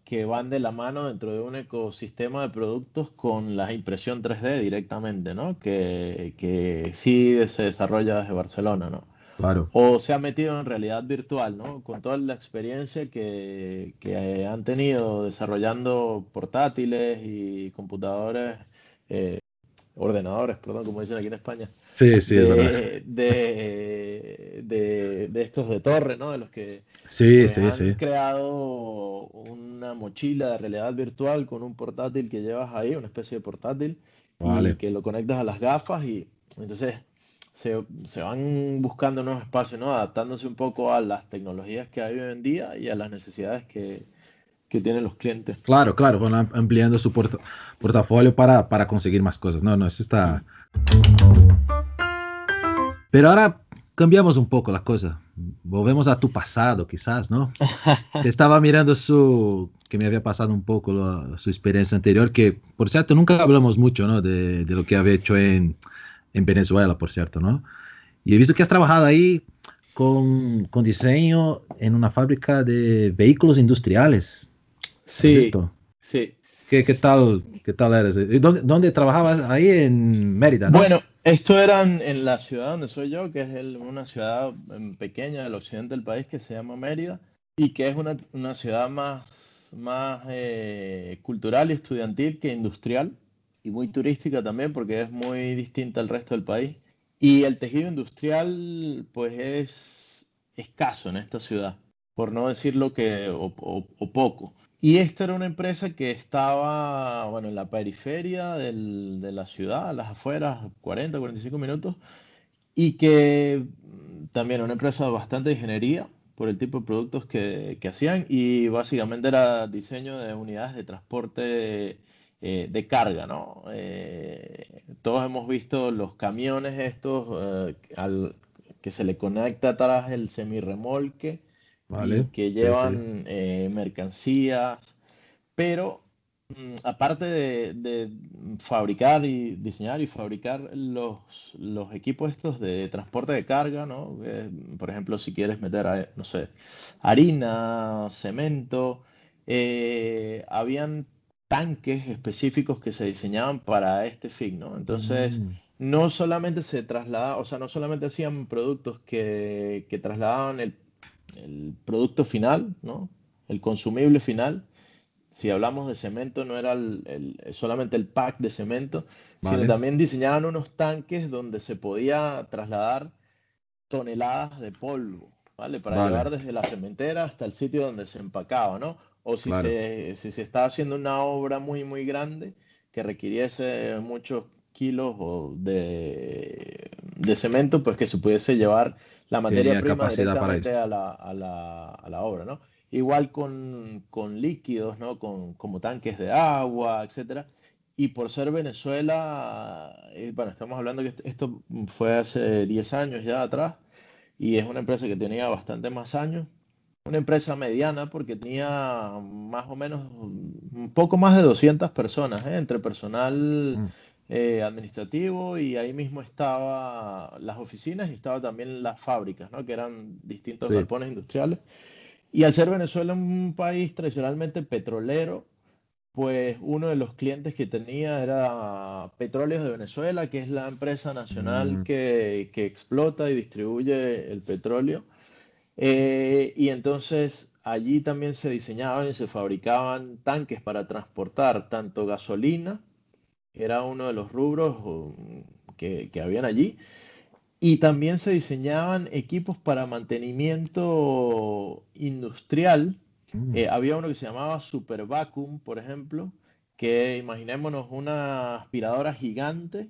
que van de la mano dentro de un ecosistema de productos con la impresión 3D directamente, ¿no? Que, que sí se desarrolla desde Barcelona, ¿no? Claro. O se ha metido en realidad virtual, ¿no? Con toda la experiencia que, que han tenido desarrollando portátiles y computadores, eh, ordenadores, perdón, como dicen aquí en España. Sí, sí, de, verdad. De, de, de, estos de torre, ¿no? De los que sí, sí, han sí. creado una mochila de realidad virtual con un portátil que llevas ahí, una especie de portátil, y que lo conectas a las gafas y entonces se, se, van buscando nuevos espacios, ¿no? Adaptándose un poco a las tecnologías que hay hoy en día y a las necesidades que, que tienen los clientes. Claro, claro, van ampliando su port portafolio para, para, conseguir más cosas. No, no, eso está. Pero ahora cambiamos un poco la cosa. Volvemos a tu pasado, quizás, ¿no? Te estaba mirando su. que me había pasado un poco la, su experiencia anterior, que, por cierto, nunca hablamos mucho, ¿no? De, de lo que había hecho en, en Venezuela, por cierto, ¿no? Y he visto que has trabajado ahí con, con diseño en una fábrica de vehículos industriales. Sí, sí. ¿Qué, ¿Qué, tal, ¿Qué tal eres? ¿Dónde, ¿Dónde, trabajabas? Ahí en Mérida, ¿no? Bueno, esto era en la ciudad donde soy yo, que es el, una ciudad em, pequeña del occidente del país que se llama Mérida y que es una, una ciudad más, más eh, cultural y estudiantil que industrial y muy turística también porque es muy distinta al resto del país. Y el tejido industrial pues es escaso en esta ciudad, por no decirlo que o, o, o poco. Y esta era una empresa que estaba, bueno, en la periferia del, de la ciudad, a las afueras, 40, 45 minutos, y que mm, también era una empresa bastante de ingeniería por el tipo de productos que, que hacían y básicamente era diseño de unidades de transporte eh, de carga, ¿no? Eh, todos hemos visto los camiones estos eh, al, que se le conecta atrás el semirremolque y Vale, que sí, sí. llevan mercancías, pero mm, aparte de, de fabricar y diseñar y fabricar los, los equipos estos de transporte de carga, ¿no? Por ejemplo, si quieres meter, no sé, harina, cemento, habían tanques específicos que se diseñaban para este fin, ¿no? Entonces, Mm, no solamente se traslada, o sea, no solamente hacían productos que, que trasladaban el el producto final, ¿no? El consumible final. Si hablamos de cemento, no era el- el- solamente el pack de cemento, sino también diseñaban unos tanques donde se podía trasladar toneladas de polvo, ¿vale? Para vale, llevar desde la cementera hasta el sitio donde se empacaba, ¿no? O si claro. se, si se estaba haciendo una obra muy, muy grande que requiriese muchos kilos de, de cemento, pues que se pudiese llevar la materia Tenía prima directamente a la, a la, a la obra, ¿no? Igual con, con líquidos, ¿no? Con, como tanques de agua, etcétera. Y por ser Venezuela, eh, bueno, estamos hablando que esto fue hace 10 años ya atrás, y es una empresa que tenía bastante más años, una empresa mediana porque tenía más o menos un poco más de 200 personas, ¿eh? entre personal Mm, eh, administrativo y ahí mismo estaba las oficinas y estaba también las fábricas, ¿no? que eran distintos sí. galpones industriales. Y al ser Venezuela un país tradicionalmente petrolero, pues uno de los clientes que tenía era Petróleos de Venezuela, que es la empresa nacional Mm, que, que explota y distribuye el petróleo. Eh, y entonces allí también se diseñaban y se fabricaban tanques para transportar tanto gasolina, era uno de los rubros que, que habían allí, y también se diseñaban equipos para mantenimiento industrial. mm, Eh, había uno que se llamaba Super Vacuum, por ejemplo, que imaginémonos una aspiradora gigante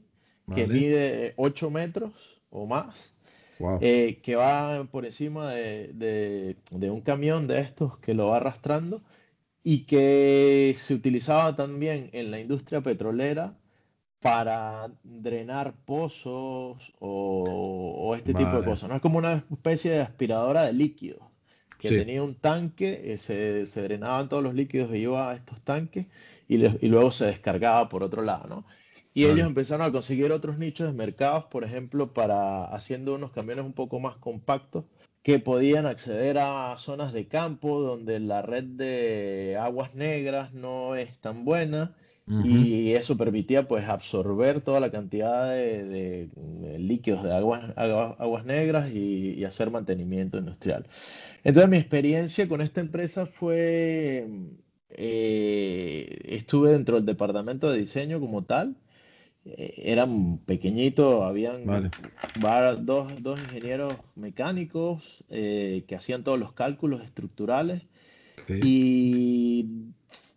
que mide 8 metros o más wow, eh, que va por encima de, de- de un camión de estos que lo va arrastrando y que se utilizaba también en la industria petrolera para drenar pozos o, o este tipo de cosas, ¿no? Es como una especie de aspiradora de líquidos que sí, tenía un tanque, eh, se, se drenaban todos los líquidos que iba a estos tanques y, le- y luego se descargaba por otro lado, ¿no? Y ellos empezaron a conseguir otros nichos de mercados, por ejemplo, para haciendo unos camiones un poco más compactos que podían acceder a zonas de campo donde la red de aguas negras no es tan buena y eso permitía pues absorber toda la cantidad de, líquidos de aguas, aguas, negras y, hacer mantenimiento industrial. Entonces mi experiencia con esta empresa fue, eh, estuve dentro del departamento de diseño como tal, eran pequeñitos, habían dos, dos, ingenieros mecánicos eh, que hacían todos los cálculos estructurales y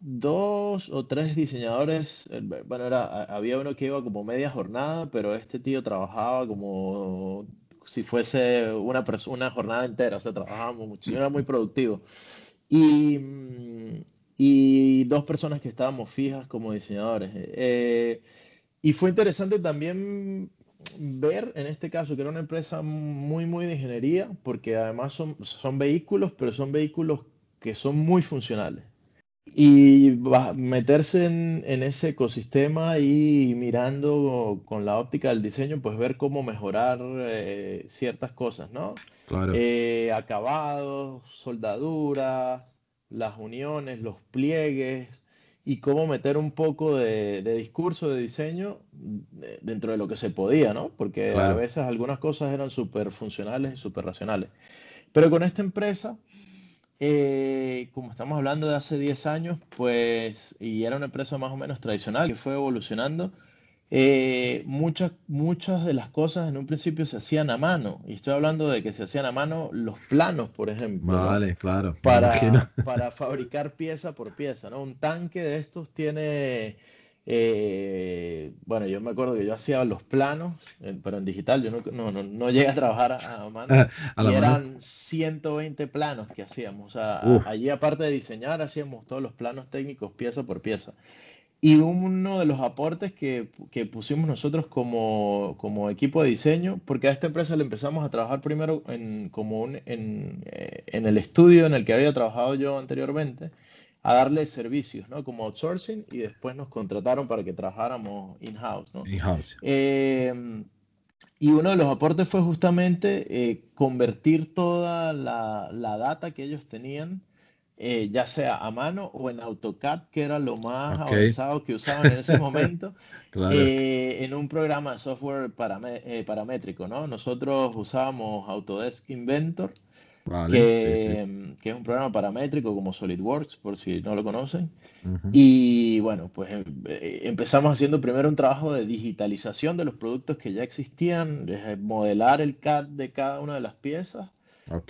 dos o tres diseñadores, eh, bueno, era, había uno que iba como media jornada, pero este tío trabajaba como si fuese una, una jornada entera, o sea, trabajábamos mucho, era muy productivo. Y, mm, y dos personas que estábamos fijas como diseñadores. Eh, y fue interesante también ver en este caso que era una empresa muy, muy de ingeniería, porque además son, son vehículos, pero son vehículos que son muy funcionales. Y meterse en, ese ecosistema y mirando con la óptica del diseño, pues ver cómo mejorar eh, ciertas cosas, ¿no? Claro. Eh, acabados, soldaduras, las uniones, los pliegues y cómo meter un poco de, discurso de diseño dentro de lo que se podía, ¿no? Porque a veces algunas cosas eran súper funcionales y súper racionales. Pero con esta empresa eh, como estamos hablando de hace 10 años, pues, y era una empresa más o menos tradicional que fue evolucionando, eh, muchas, muchas de las cosas en un principio se hacían a mano. Y estoy hablando de que se hacían a mano los planos, por ejemplo. Vale, claro. Para, para fabricar pieza por pieza, ¿no? Un tanque de estos tiene eh, bueno, yo me acuerdo que yo hacía los planos, eh, pero en digital, yo no, no, no, llegué a trabajar a, mano. y eran 120 planos que hacíamos. O sea, allí aparte de diseñar, hacíamos todos los planos técnicos pieza por pieza. Y uno de los aportes que, que pusimos nosotros como, como, equipo de diseño, porque a esta empresa le empezamos a trabajar primero en, como un, en, eh, en el estudio en el que había trabajado yo anteriormente, a darle servicios, ¿no? Como outsourcing y después nos contrataron para que trabajáramos in-house, ¿no? In-house. Eh, y uno de los aportes fue justamente eh, convertir toda la, data que ellos tenían, eh, ya sea a mano o en AutoCAD, que era lo más avanzado que usaban en ese momento, en un programa de software paramétrico, ¿no? Nosotros usábamos Autodesk Inventor que, es un programa paramétrico como SolidWorks, por si no lo conocen. Y bueno, pues em, eh, empezamos haciendo primero un trabajo de digitalización de los productos que ya existían, de modelar el CAD de cada una de las piezas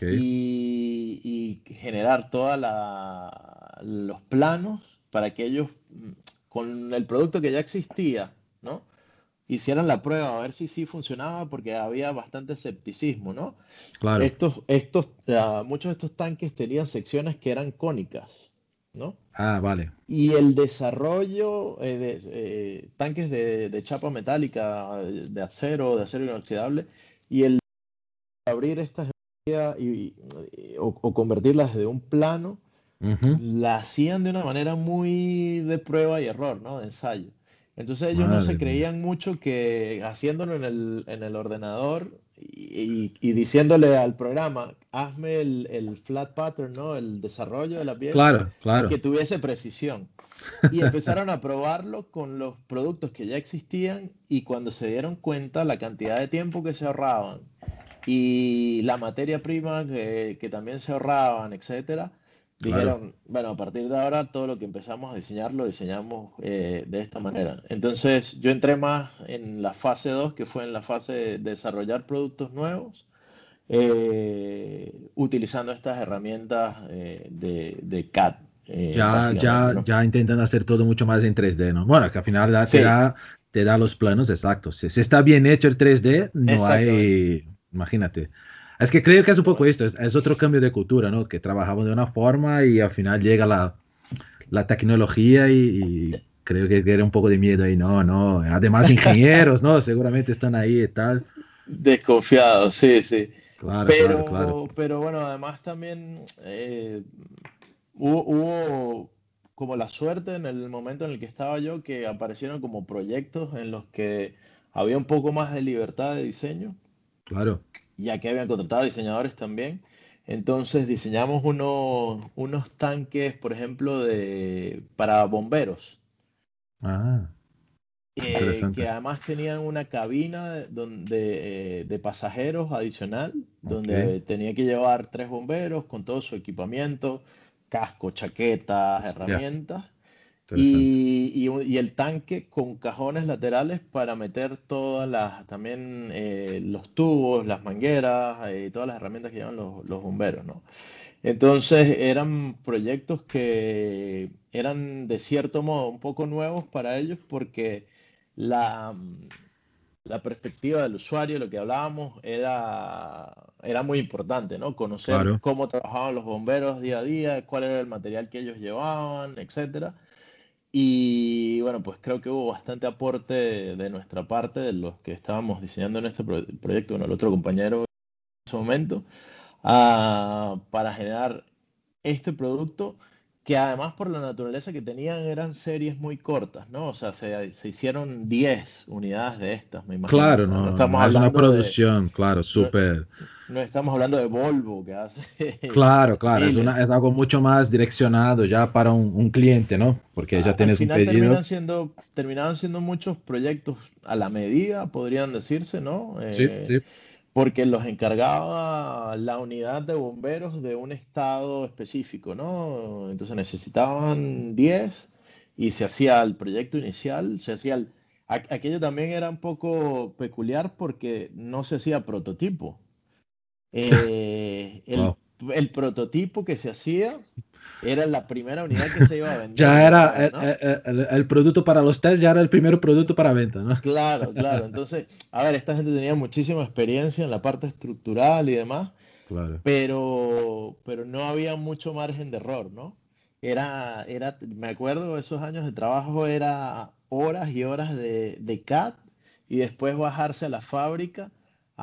y, generar todos los planos para que ellos, mm, con el producto que ya existía, ¿no? hicieran la prueba a ver si sí funcionaba porque había bastante escepticismo, ¿no? Claro. Estos, estos, muchos de estos tanques tenían secciones que eran cónicas, ¿no? Ah, vale. Y el desarrollo eh, de eh, tanques de, chapa metálica, de acero, de acero inoxidable, y el abrir estas y, o, convertirlas de un plano, la hacían de una manera muy de prueba y error, ¿no? De ensayo. Entonces ellos no se creían mucho que haciéndolo en el, en el ordenador y, diciéndole al programa, hazme el, flat pattern, ¿no? El desarrollo de la pieza. Claro, claro. Que tuviese precisión. Y empezaron a probarlo con los productos que ya existían y cuando se dieron cuenta la cantidad de tiempo que se ahorraban y la materia prima que, que también se ahorraban, etcétera, Dijeron, bueno, a partir de ahora todo lo que empezamos a diseñar lo diseñamos eh, de esta manera. Entonces yo entré más en la fase 2, que fue en la fase de desarrollar productos nuevos, eh, utilizando estas herramientas eh, de, CAD. ya, ya, ya intentan hacer todo mucho más en 3D, ¿no? Bueno, que al final te, da, te da los planos exactos. Si, si, está bien hecho el 3D, no hay, imagínate. Es que creo que es un poco esto, es, otro cambio de cultura, ¿no? Que trabajamos de una forma y al final llega la, la tecnología y, creo que era un poco de miedo ahí, no, no. Además, ingenieros, ¿no? Seguramente están ahí y tal. Desconfiados, sí, sí. Claro, pero, claro, pero bueno, además también eh, hubo, hubo como la suerte en el momento en el que estaba yo que aparecieron como proyectos en los que había un poco más de libertad de diseño. Claro. ya que habían contratado diseñadores también. Entonces diseñamos unos, unos tanques, por ejemplo, de, para bomberos. Ah, eh, interesante. que además tenían una cabina de, donde, eh, de pasajeros adicional, donde tenía que llevar tres bomberos con todo su equipamiento, casco, chaquetas, herramientas. Y, y y el tanque con cajones laterales para meter todas las, también eh, los tubos, las mangueras, eh, todas las herramientas que llevan los, los bomberos, ¿no? Entonces eran proyectos que eran de cierto modo un poco nuevos para ellos porque la, la perspectiva del usuario, lo que hablábamos, era, era muy importante, ¿no? Conocer Claro. cómo trabajaban los bomberos día a día, cuál era el material que ellos llevaban, etcétera. Y bueno, pues creo que hubo bastante aporte de nuestra parte, de los que estábamos diseñando en este pro- proyecto, bueno, el otro compañero en ese momento ah, para generar este producto que además por la naturaleza que tenían eran series muy cortas, ¿no? O sea, se, se hicieron 10 unidades de estas, me imagino, Claro, ¿no? No estamos no es una hablando de, producción, claro, súper. no estamos hablando de Volvo que hace Claro, claro, es una, es algo mucho más direccionado ya para un, un cliente, ¿no? Porque ya Al tienes un final terminan pedido. siendo, terminaban siendo muchos proyectos a la medida, podrían decirse, ¿no? Sí, Eh, sí, porque los encargaba la unidad de bomberos de un estado específico, ¿no? Entonces necesitaban 10 y se hacía el proyecto inicial, se hacía el... Aquello también era un poco peculiar porque no se hacía prototipo. Eh, el, wow. El prototipo que se hacía era la primera unidad que se iba a vender Ya era ¿no? el- el- el producto para los test, ya era el primer producto para venta, ¿no? Claro, claro. Entonces, a ver, esta gente tenía muchísima experiencia en la parte estructural y demás, Claro. pero, pero no había mucho margen de error, ¿no? Era, era, me acuerdo esos años de trabajo, era horas y horas de, de CAD y después bajarse a la fábrica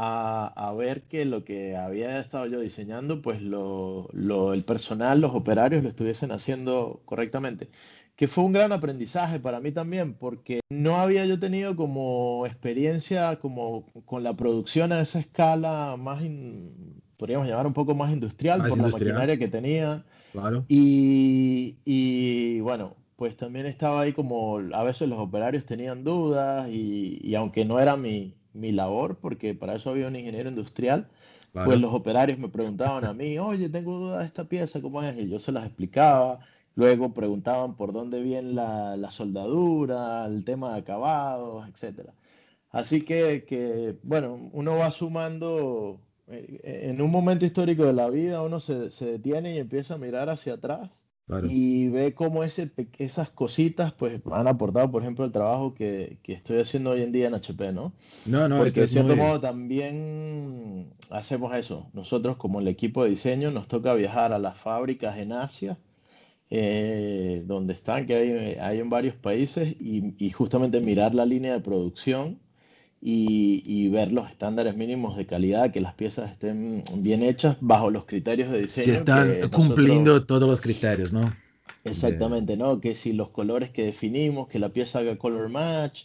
a, a ver que lo que había estado yo diseñando, pues lo, lo- el personal, los operarios lo estuviesen haciendo correctamente. Que fue un gran aprendizaje para mí también, porque no había yo tenido como experiencia como con la producción a esa escala más, in- podríamos llamar un poco más industrial Más por la maquinaria que tenía claro. y, y, bueno, pues también estaba ahí como a veces los operarios tenían dudas y, y aunque no era mi, mi labor, porque para eso había un ingeniero industrial, pues Claro. los operarios me preguntaban a mí, oye, tengo dudas de esta pieza, ¿cómo es? Y yo se las explicaba. Luego preguntaban por dónde viene la, la soldadura, el tema de acabados, etcétera. Así que, que, bueno, uno va sumando, eh, en un momento histórico de la vida, uno se, se detiene y empieza a mirar hacia atrás Claro. y ve cómo ese, esas cositas pues han aportado, por ejemplo, el trabajo que, que estoy haciendo hoy en día en HP, ¿no? No, no, Porque esto de es cierto muy... modo también hacemos eso. Nosotros como el equipo de diseño nos toca viajar a las fábricas en Asia eh, donde están, que hay, hay en varios países, y, y justamente mirar la línea de producción y, y ver los estándares mínimos de calidad, que las piezas estén bien hechas bajo los criterios de Si diseño están que nosotros, cumpliendo todos los criterios, ¿no? De... exactamente, ¿no? Que si los colores que definimos, que la pieza haga color match,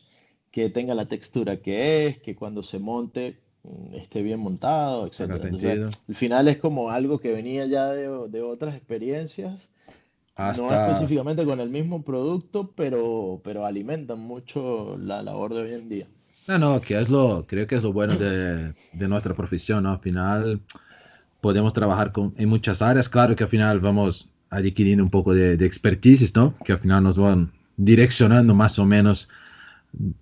que tenga la textura que es, que cuando se monte mm, esté bien montado, etcétera. Entonces, al final es como algo que venía ya de, de otras experiencias no específicamente con el mismo producto, pero, pero alimentan mucho la labor de hoy en día. No, no, que es lo, creo que es lo bueno de, de nuestra profesión, ¿no? Al final podemos trabajar con, en muchas áreas, claro que al final vamos adquiriendo un poco de, de expertise, ¿no? Que al final nos van direccionando más o menos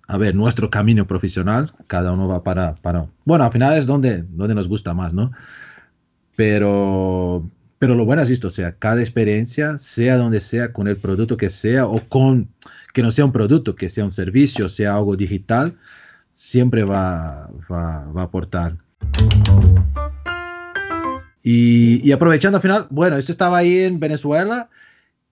a ver, nuestro camino profesional, cada uno va para, para, bueno, al final es donde, donde nos gusta más, ¿no? Pero, pero lo bueno es esto, sea, cada experiencia, sea donde sea, con el producto que sea, o con, que no sea un producto, que sea un servicio, sea algo digital, siempre va, va, va a aportar. Y, y, aprovechando al final, bueno, esto estaba ahí en Venezuela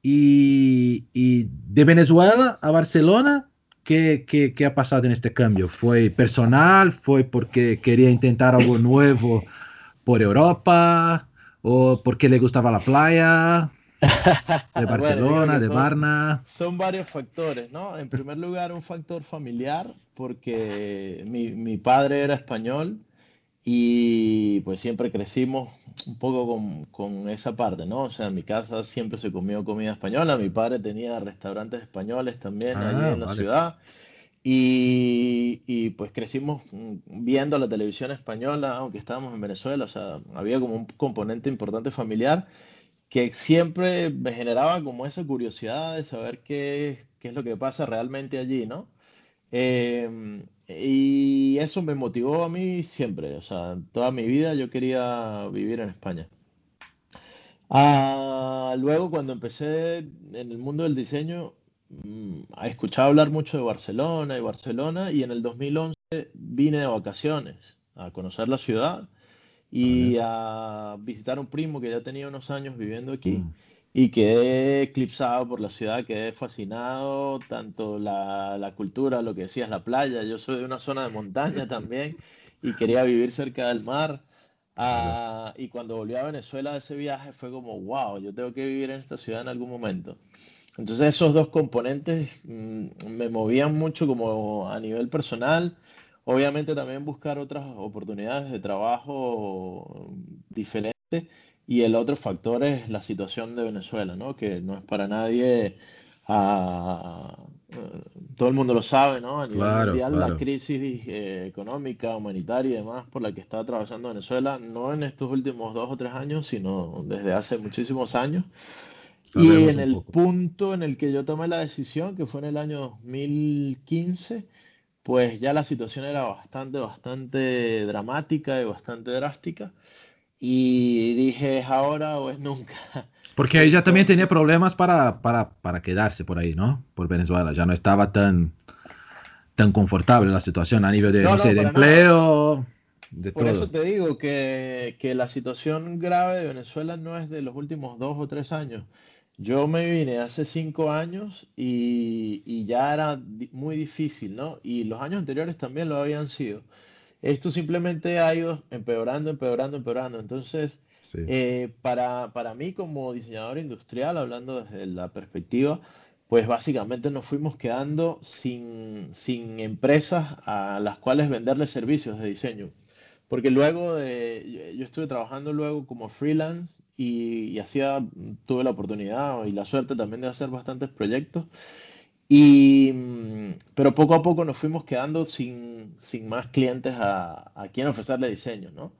y, y de Venezuela a Barcelona, ¿qué, ¿qué, qué, ha pasado en este cambio? ¿Fue personal? ¿Fue porque quería intentar algo nuevo por Europa? ¿O porque le gustaba la playa? De Barcelona, de Varna. son varios factores, ¿no? En primer lugar, un factor familiar, porque mi, mi padre era español y pues siempre crecimos un poco con, con, esa parte, ¿no? O sea, en mi casa siempre se comió comida española, mi padre tenía restaurantes españoles también allí Ah, en la vale. ciudad y, y, pues crecimos viendo la televisión española, aunque estábamos en Venezuela, o sea, había como un componente importante familiar que siempre me generaba como esa curiosidad de saber qué, qué es lo que pasa realmente allí, ¿no? Em, y eso me motivó a mí siempre, o sea, toda mi vida yo quería vivir en España. Ah, luego, cuando empecé en el mundo del diseño, mm, a escuchar hablar mucho de Barcelona y Barcelona, y en el 2011 vine de vacaciones a conocer la ciudad Y a visitar a un primo que ya tenía unos años viviendo aquí Mm, y quedé eclipsado por la ciudad, quedé fascinado, tanto la, la cultura, lo que decías, la playa, yo soy de una zona de montaña también y quería vivir cerca del mar. Ah, y cuando volví a Venezuela de ese viaje fue como, wow, yo tengo que vivir en esta ciudad en algún momento. Entonces esos dos componentes mm, me movían mucho como a nivel personal. Obviamente también buscar otras oportunidades de trabajo diferentes. Y el otro factor es la situación de Venezuela, ¿no? Que no es para nadie, ah, eh, todo el mundo lo sabe, ¿no? A nivel Claro, mundial, la crisis eh, económica, humanitaria y demás por la que está atravesando Venezuela, no en estos últimos dos o tres años, sino desde hace muchísimos años. Y en el poco. punto en el que yo tomé la decisión, que fue en el año 2015, pues ya la situación era bastante, bastante dramática y bastante drástica. Y dije, es ahora o es nunca. Porque ella también tenía problemas para, para, para quedarse por ahí, ¿no? Por Venezuela. Ya no estaba tan, tan confortable la situación a nivel de, no, no no, sé, de empleo, de Por eso todo. te digo que, que la situación grave de Venezuela no es de los últimos dos o tres años. Yo me vine hace cinco años y, y ya era di- muy difícil, ¿no? Y los años anteriores también lo habían sido. Esto simplemente ha ido empeorando, empeorando, empeorando. Entonces, Sí, eh, para, para mí como diseñador industrial, hablando desde la perspectiva, pues básicamente nos fuimos quedando sin, sin empresas a las cuales venderles servicios de diseño. Porque luego de, yo estuve trabajando luego como freelance y, y hacía, tuve la oportunidad y la suerte también de hacer bastantes proyectos. Y, mm, pero poco a poco nos fuimos quedando sin, sin más clientes a, a quien ofrecerle diseño, ¿no?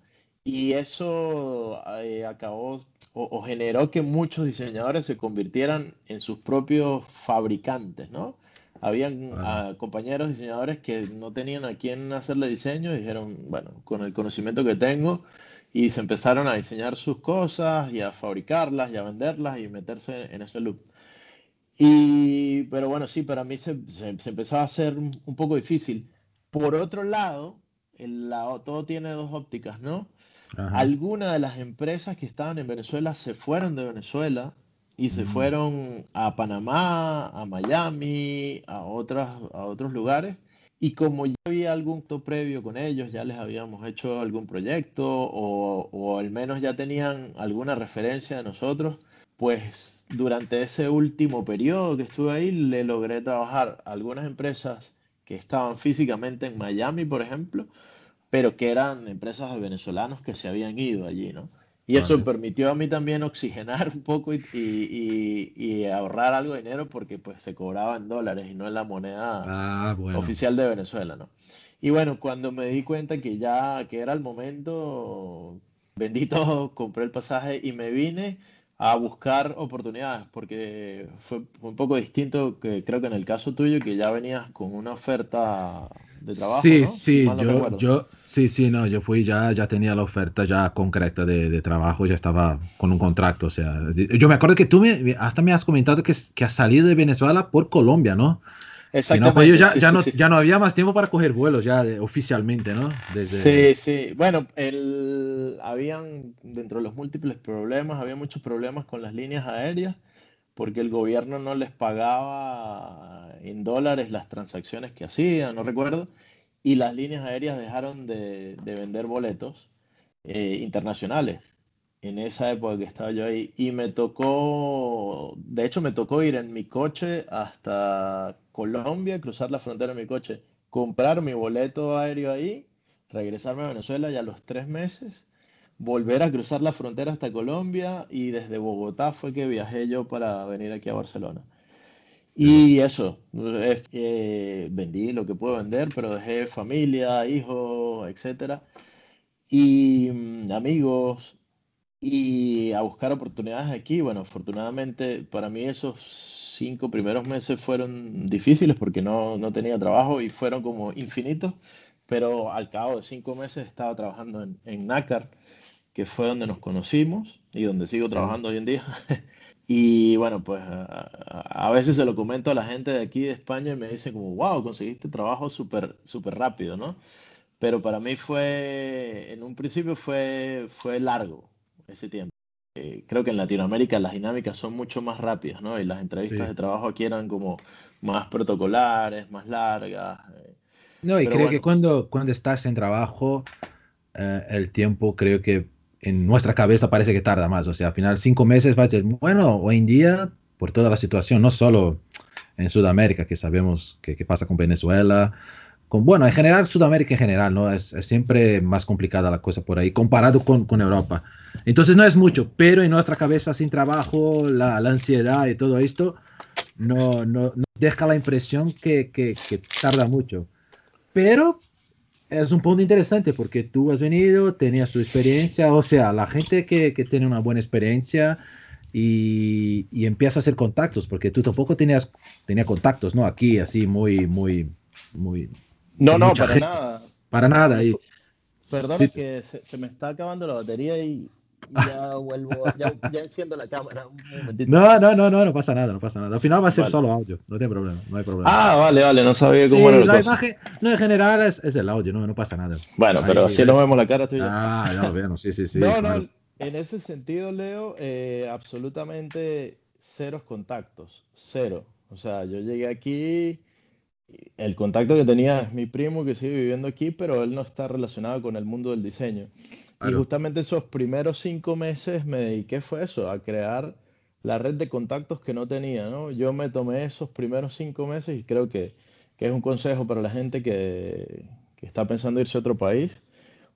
Y eso eh, acabó o, o generó que muchos diseñadores se convirtieran en sus propios fabricantes, ¿no? Habían ah, compañeros diseñadores que no tenían a quién hacerle diseño y dijeron, bueno, con el conocimiento que tengo, y se empezaron a diseñar sus cosas y a fabricarlas y a venderlas y meterse en ese loop. Y, pero bueno, sí, para mí se, se- se empezó a hacer un, poco difícil. Por otro lado, el lado- todo tiene dos ópticas, ¿no? Algunas de las empresas que estaban en Venezuela se fueron de Venezuela y se Mm, fueron a Panamá, a Miami, a otras, a otros lugares. Y como ya había algún contacto previo con ellos, ya les habíamos hecho algún proyecto o, o al menos ya tenían alguna referencia de nosotros, pues durante ese último periodo que estuve ahí, le logré trabajar a algunas empresas que estaban físicamente en Miami, por ejemplo, pero que eran empresas de venezolanos que se habían ido allí, ¿no? Y eso vale. permitió a mí también oxigenar un poco y, y- y- ahorrar algo de dinero porque pues se cobraba en dólares y no en la moneda Ah, bueno. oficial de Venezuela, ¿no? Y bueno, cuando me di cuenta que ya que era el momento, vendí todo, compré el pasaje y me vine a buscar oportunidades, porque fue un poco distinto que creo que en el caso tuyo, que ya venías con una oferta de trabajo, Sí, ¿no? Sí, no yo, yo, sí, sí, no, yo fui ya, ya tenía la oferta ya concreta de, de trabajo, ya estaba con un contrato, o sea, yo me acuerdo que tú me, hasta me has comentado que, que has salido de Venezuela por Colombia, ¿no? Si no, pues yo Exactamente, ya, sí, ya sí, no, sí. ya no había más tiempo para coger vuelos ya de- oficialmente, ¿no? Desde, Sí, sí. Bueno, el, habían, dentro de los múltiples problemas, había muchos problemas con las líneas aéreas porque el gobierno no les pagaba en dólares las transacciones que hacían, no recuerdo, y las líneas aéreas dejaron de, de vender boletos eh, internacionales en esa época que estaba yo ahí. Y me tocó, de hecho me tocó ir en mi coche hasta Colombia, cruzar la frontera en mi coche, comprar mi boleto aéreo ahí, regresarme a Venezuela y a los tres meses volver a cruzar la frontera hasta Colombia y desde Bogotá fue que viajé yo para venir aquí a Barcelona. Y eso, eh, vendí lo que puedo vender, pero dejé familia, hijos, etcétera, y mm, amigos, y a buscar oportunidades aquí. Bueno, afortunadamente para mí esos cinco primeros meses fueron difíciles porque no, no tenía trabajo y fueron como infinitos, pero al cabo de cinco meses estaba trabajando en, en NACAR, que fue donde nos conocimos y donde sigo trabajando hoy en día. Y bueno, pues a, veces se lo comento a la gente de aquí de España y me dicen como, wow, conseguiste trabajo súper súper rápido, ¿no? Pero para mí fue, en un principio fue, fue largo ese tiempo. Eh, creo que en Latinoamérica las dinámicas son mucho más rápidas, ¿no? Y las entrevistas de trabajo aquí eran como más protocolares, más largas. Eh. No, y creo que cuando, cuando estás en trabajo, eh, el tiempo creo que en nuestra cabeza parece que tarda más. O sea, al final cinco meses va a ser, bueno, hoy en día, por toda la situación, no solo en Sudamérica, que sabemos que, pasa con Venezuela, con, bueno, en general, Sudamérica en general, ¿no? Es, siempre más complicada la cosa por ahí, comparado con, con, Europa. Entonces no es mucho, pero en nuestra cabeza sin trabajo, la, ansiedad y todo esto, no, no, deja la impresión que, que, que tarda mucho. Pero es un punto interesante porque tú has venido, tenías tu experiencia, o sea, la gente que, que tiene una buena experiencia y, y, empieza a hacer contactos, porque tú tampoco tenías tenía contactos, ¿no? Aquí, así, muy, muy, muy... No, no, para nada. Para nada. Y, Perdona que se, se, me está acabando la batería y ya vuelvo, ya, ya, enciendo la cámara un momentito. No, no, no, no, no pasa nada, no pasa nada. Al final va a ser solo audio, no tiene problema, no hay problema. Ah, vale, vale, no sabía cómo era la, la imagen, no, en general es, es, el audio, no, no pasa nada. Bueno, pero si no vemos la cara tuya. Ah, no, bueno, sí, sí, sí. no, claro. no, en ese sentido, Leo, eh, absolutamente ceros contactos, cero. O sea, yo llegué aquí, el contacto que tenía es mi primo que sigue viviendo aquí, pero él no está relacionado con el mundo del diseño. Y justamente esos primeros cinco meses me dediqué fue eso, a crear la red de contactos que no tenía, ¿no? Yo me tomé esos primeros cinco meses y creo que, que es un consejo para la gente que, que, está pensando irse a otro país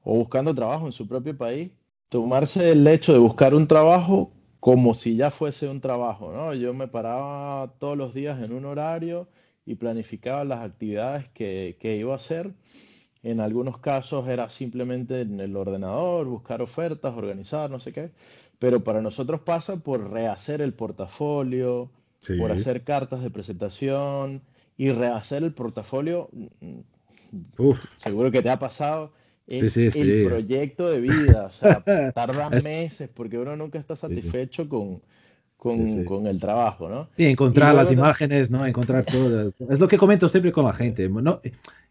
o buscando trabajo en su propio país, tomarse el hecho de buscar un trabajo como si ya fuese un trabajo, ¿no? Yo me paraba todos los días en un horario y planificaba las actividades que, que iba a hacer en algunos casos era simplemente en el ordenador, buscar ofertas, organizar, no sé qué. Pero para nosotros pasa por rehacer el portafolio, por hacer cartas de presentación y rehacer el portafolio. Mm, Uf. Seguro que te ha pasado. Es el proyecto de vida. O sea, tarda meses porque uno nunca está satisfecho con, con, con, el trabajo, ¿no? Sí, encontrar las imágenes, ¿no? Encontrar todo. Es lo que comento siempre con la gente. No,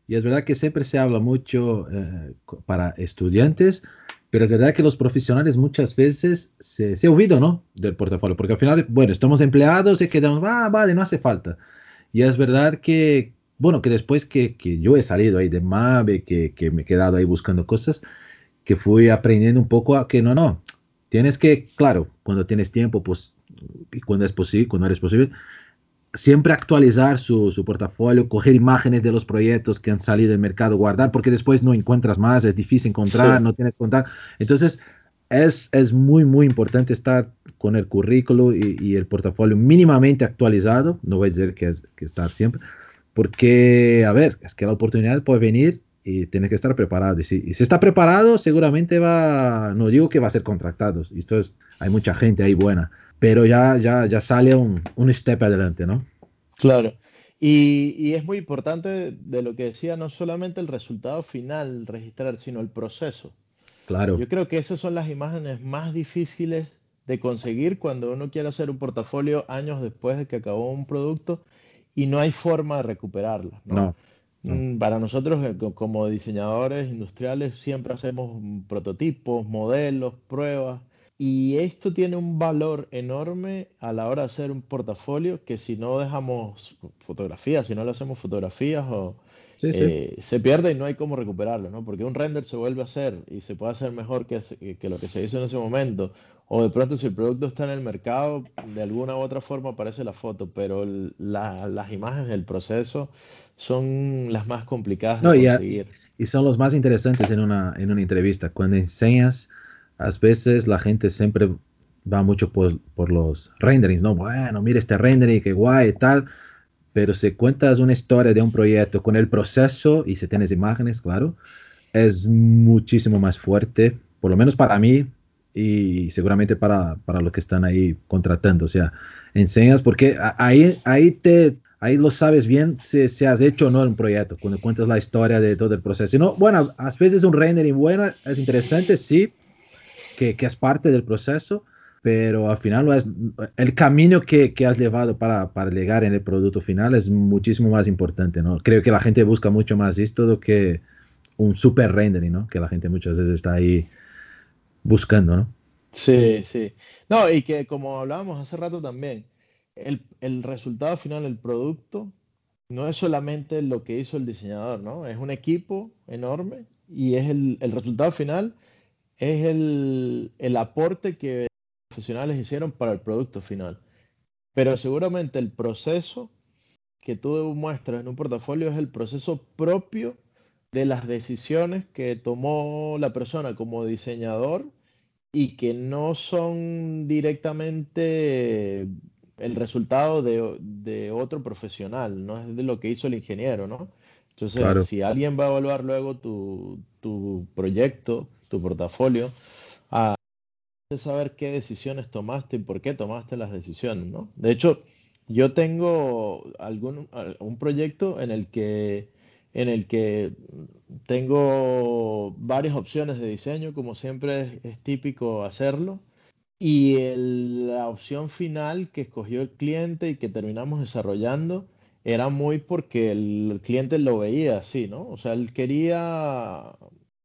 y es verdad que siempre se habla mucho eh, para estudiantes, pero es verdad que los profesionales muchas veces se, se olvidan ¿no? del portafolio, porque al final, bueno, estamos empleados y quedamos, ah, vale, no hace falta. Y es verdad que, bueno, que después que, que yo he salido ahí de MAVE, que, que, me he quedado ahí buscando cosas, que fui aprendiendo un poco a que no, no, tienes que, claro, cuando tienes tiempo, pues, y cuando es posible, cuando eres posible, siempre actualizar su, su, portafolio, coger imágenes de los proyectos que han salido del mercado, guardar, porque después no encuentras más, es difícil encontrar, sí. no tienes contacto. Entonces, es, es, muy, muy importante estar con el currículo y, y, el portafolio mínimamente actualizado, no voy a decir que es que estar siempre, porque, a ver, es que la oportunidad puede venir y tienes que estar preparado. Y si, y si está preparado, seguramente va, no digo que va a ser contratado, esto es, hay mucha gente ahí buena, pero ya, ya, ya sale un, un step adelante, ¿no? Claro. Y, y, es muy importante de lo que decía, no solamente el resultado final registrar, sino el proceso. Claro. Yo creo que esas son las imágenes más difíciles de conseguir cuando uno quiere hacer un portafolio años después de que acabó un producto y no hay forma de recuperarla. ¿no? no, no. Para nosotros, eh, como diseñadores industriales, siempre hacemos prototipos, modelos, pruebas y esto tiene un valor enorme a la hora de hacer un portafolio que si no dejamos fotografías, si no le hacemos fotografías o, sí, eh, sí. se pierde y no hay cómo recuperarlo, ¿no? Porque un render se vuelve a hacer y se puede hacer mejor que, que lo que se hizo en ese momento. O de pronto si el producto está en el mercado, de alguna u otra forma aparece la foto, pero la, las imágenes del proceso son las más complicadas de no, conseguir. y son los más interesantes en una, en una entrevista. Cuando enseñas, a veces la gente siempre va mucho por, por los renderings, ¿no? Bueno, mira este rendering, qué guay y tal. Pero si cuentas una historia de un proyecto con el proceso y si tienes imágenes, claro, es muchísimo más fuerte, por lo menos para mí y seguramente para, para los que están ahí contratando. O sea, enseñas porque ahí, ahí te, ahí lo sabes bien si, si, has hecho o no un proyecto, cuando cuentas la historia de todo el proceso. no, bueno, a veces un rendering bueno es interesante, sí, que, es parte del proceso, pero al final es, el camino que, que has llevado para, para, llegar en el producto final es muchísimo más importante, ¿no? Creo que la gente busca mucho más esto que un super rendering, ¿no? Que la gente muchas veces está ahí buscando, ¿no? Sí, sí. No, y que como hablábamos hace rato también, el, resultado final, el producto, no es solamente lo que hizo el diseñador, ¿no? Es un equipo enorme y es el, resultado final es el, el, aporte que los profesionales hicieron para el producto final. Pero seguramente el proceso que tú muestras en un portafolio es el proceso propio de las decisiones que tomó la persona como diseñador y que no son directamente el resultado de, otro profesional, no es de lo que hizo el ingeniero, ¿no? Entonces, si alguien va a evaluar luego tu, proyecto, tu portafolio, a saber qué decisiones tomaste y por qué tomaste las decisiones, ¿no? De hecho, yo tengo algún un proyecto en el que en el que tengo varias opciones de diseño, como siempre es típico hacerlo y la opción final que escogió el cliente y que terminamos desarrollando era muy porque el, cliente lo veía así, ¿no? O sea, él quería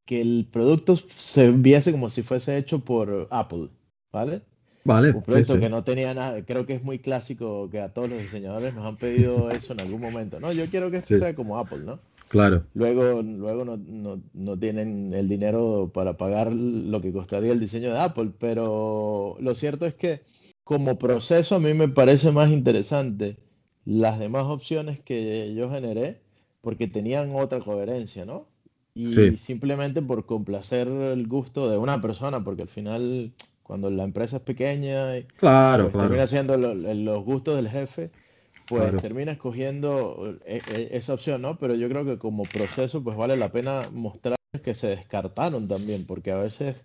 que el producto se viese como si fuese hecho por Apple, ¿vale? Vale. Un producto que no tenía nada, creo que es muy clásico que a todos los diseñadores nos han pedido eso en algún momento, ¿no? Yo quiero que sea como Apple, ¿no? Claro. Luego, luego no, no, no, tienen el dinero para pagar lo que costaría el diseño de Apple, pero lo cierto es que como proceso a mí me parece más interesante las demás opciones que yo generé porque tenían otra coherencia, ¿no? Y simplemente por complacer el gusto de una persona, porque al final cuando la empresa es pequeña y claro, pues, termina siendo los gustos del jefe, pues termina escogiendo eh, eh, esa opción, ¿no? Pero yo creo que como proceso, pues vale la pena mostrar que se descartaron también, porque a veces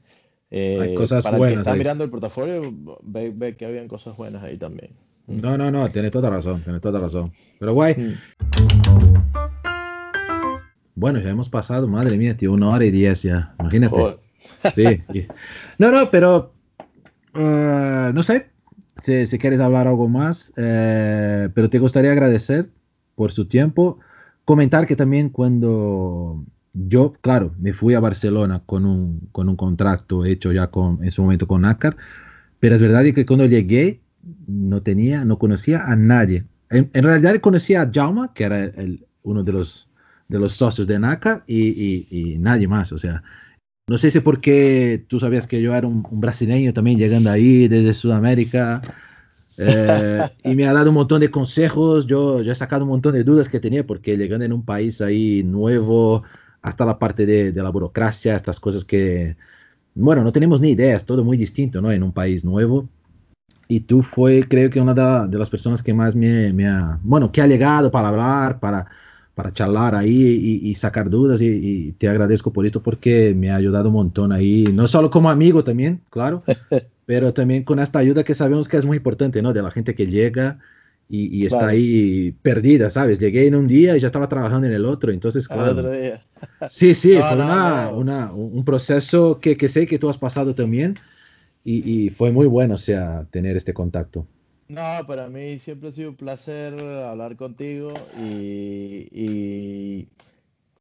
eh, Hay cosas para buenas el que está mirando el portafolio, ve, que habían cosas buenas ahí también. No, no, no, tienes toda razón, tienes toda razón. Pero guay. Mm. Bueno, ya hemos pasado, madre mía, tío, una hora y diez ya, imagínate. Sí. No, no, pero uh, no sé, si, quieres hablar algo más, eh, pero te gustaría agradecer por su tiempo. Comentar que también cuando yo, claro, me fui a Barcelona con un, con un contrato hecho ya con, en su momento con NACAR, pero es verdad que cuando llegué no tenía, no conocía a nadie. En, realidad conocía a Jauma, que era el, uno de los, de los socios de NACAR, y, nadie más. O sea, no sé si porque tú sabías que yo era un, brasileño también llegando ahí desde Sudamérica eh, y me ha dado un montón de consejos. Yo, yo he sacado un montón de dudas que tenía porque llegando en un país ahí nuevo, hasta la parte de, de la burocracia, estas cosas que, bueno, no tenemos ni idea, es todo muy distinto, ¿no? En un país nuevo. Y tú fue, creo que una de, de las personas que más me, me, ha, bueno, que ha llegado para hablar, para para charlar ahí y, sacar dudas y, te agradezco por esto porque me ha ayudado un montón ahí, no solo como amigo también, claro, pero también con esta ayuda que sabemos que es muy importante, ¿no? De la gente que llega y, está ahí perdida, ¿sabes? Llegué en un día y ya estaba trabajando en el otro, entonces, claro. otro día. sí, sí, fue una, una, un proceso que, que, sé que tú has pasado también y, fue muy bueno, o sea, tener este contacto. No, para mí siempre ha sido un placer hablar contigo y,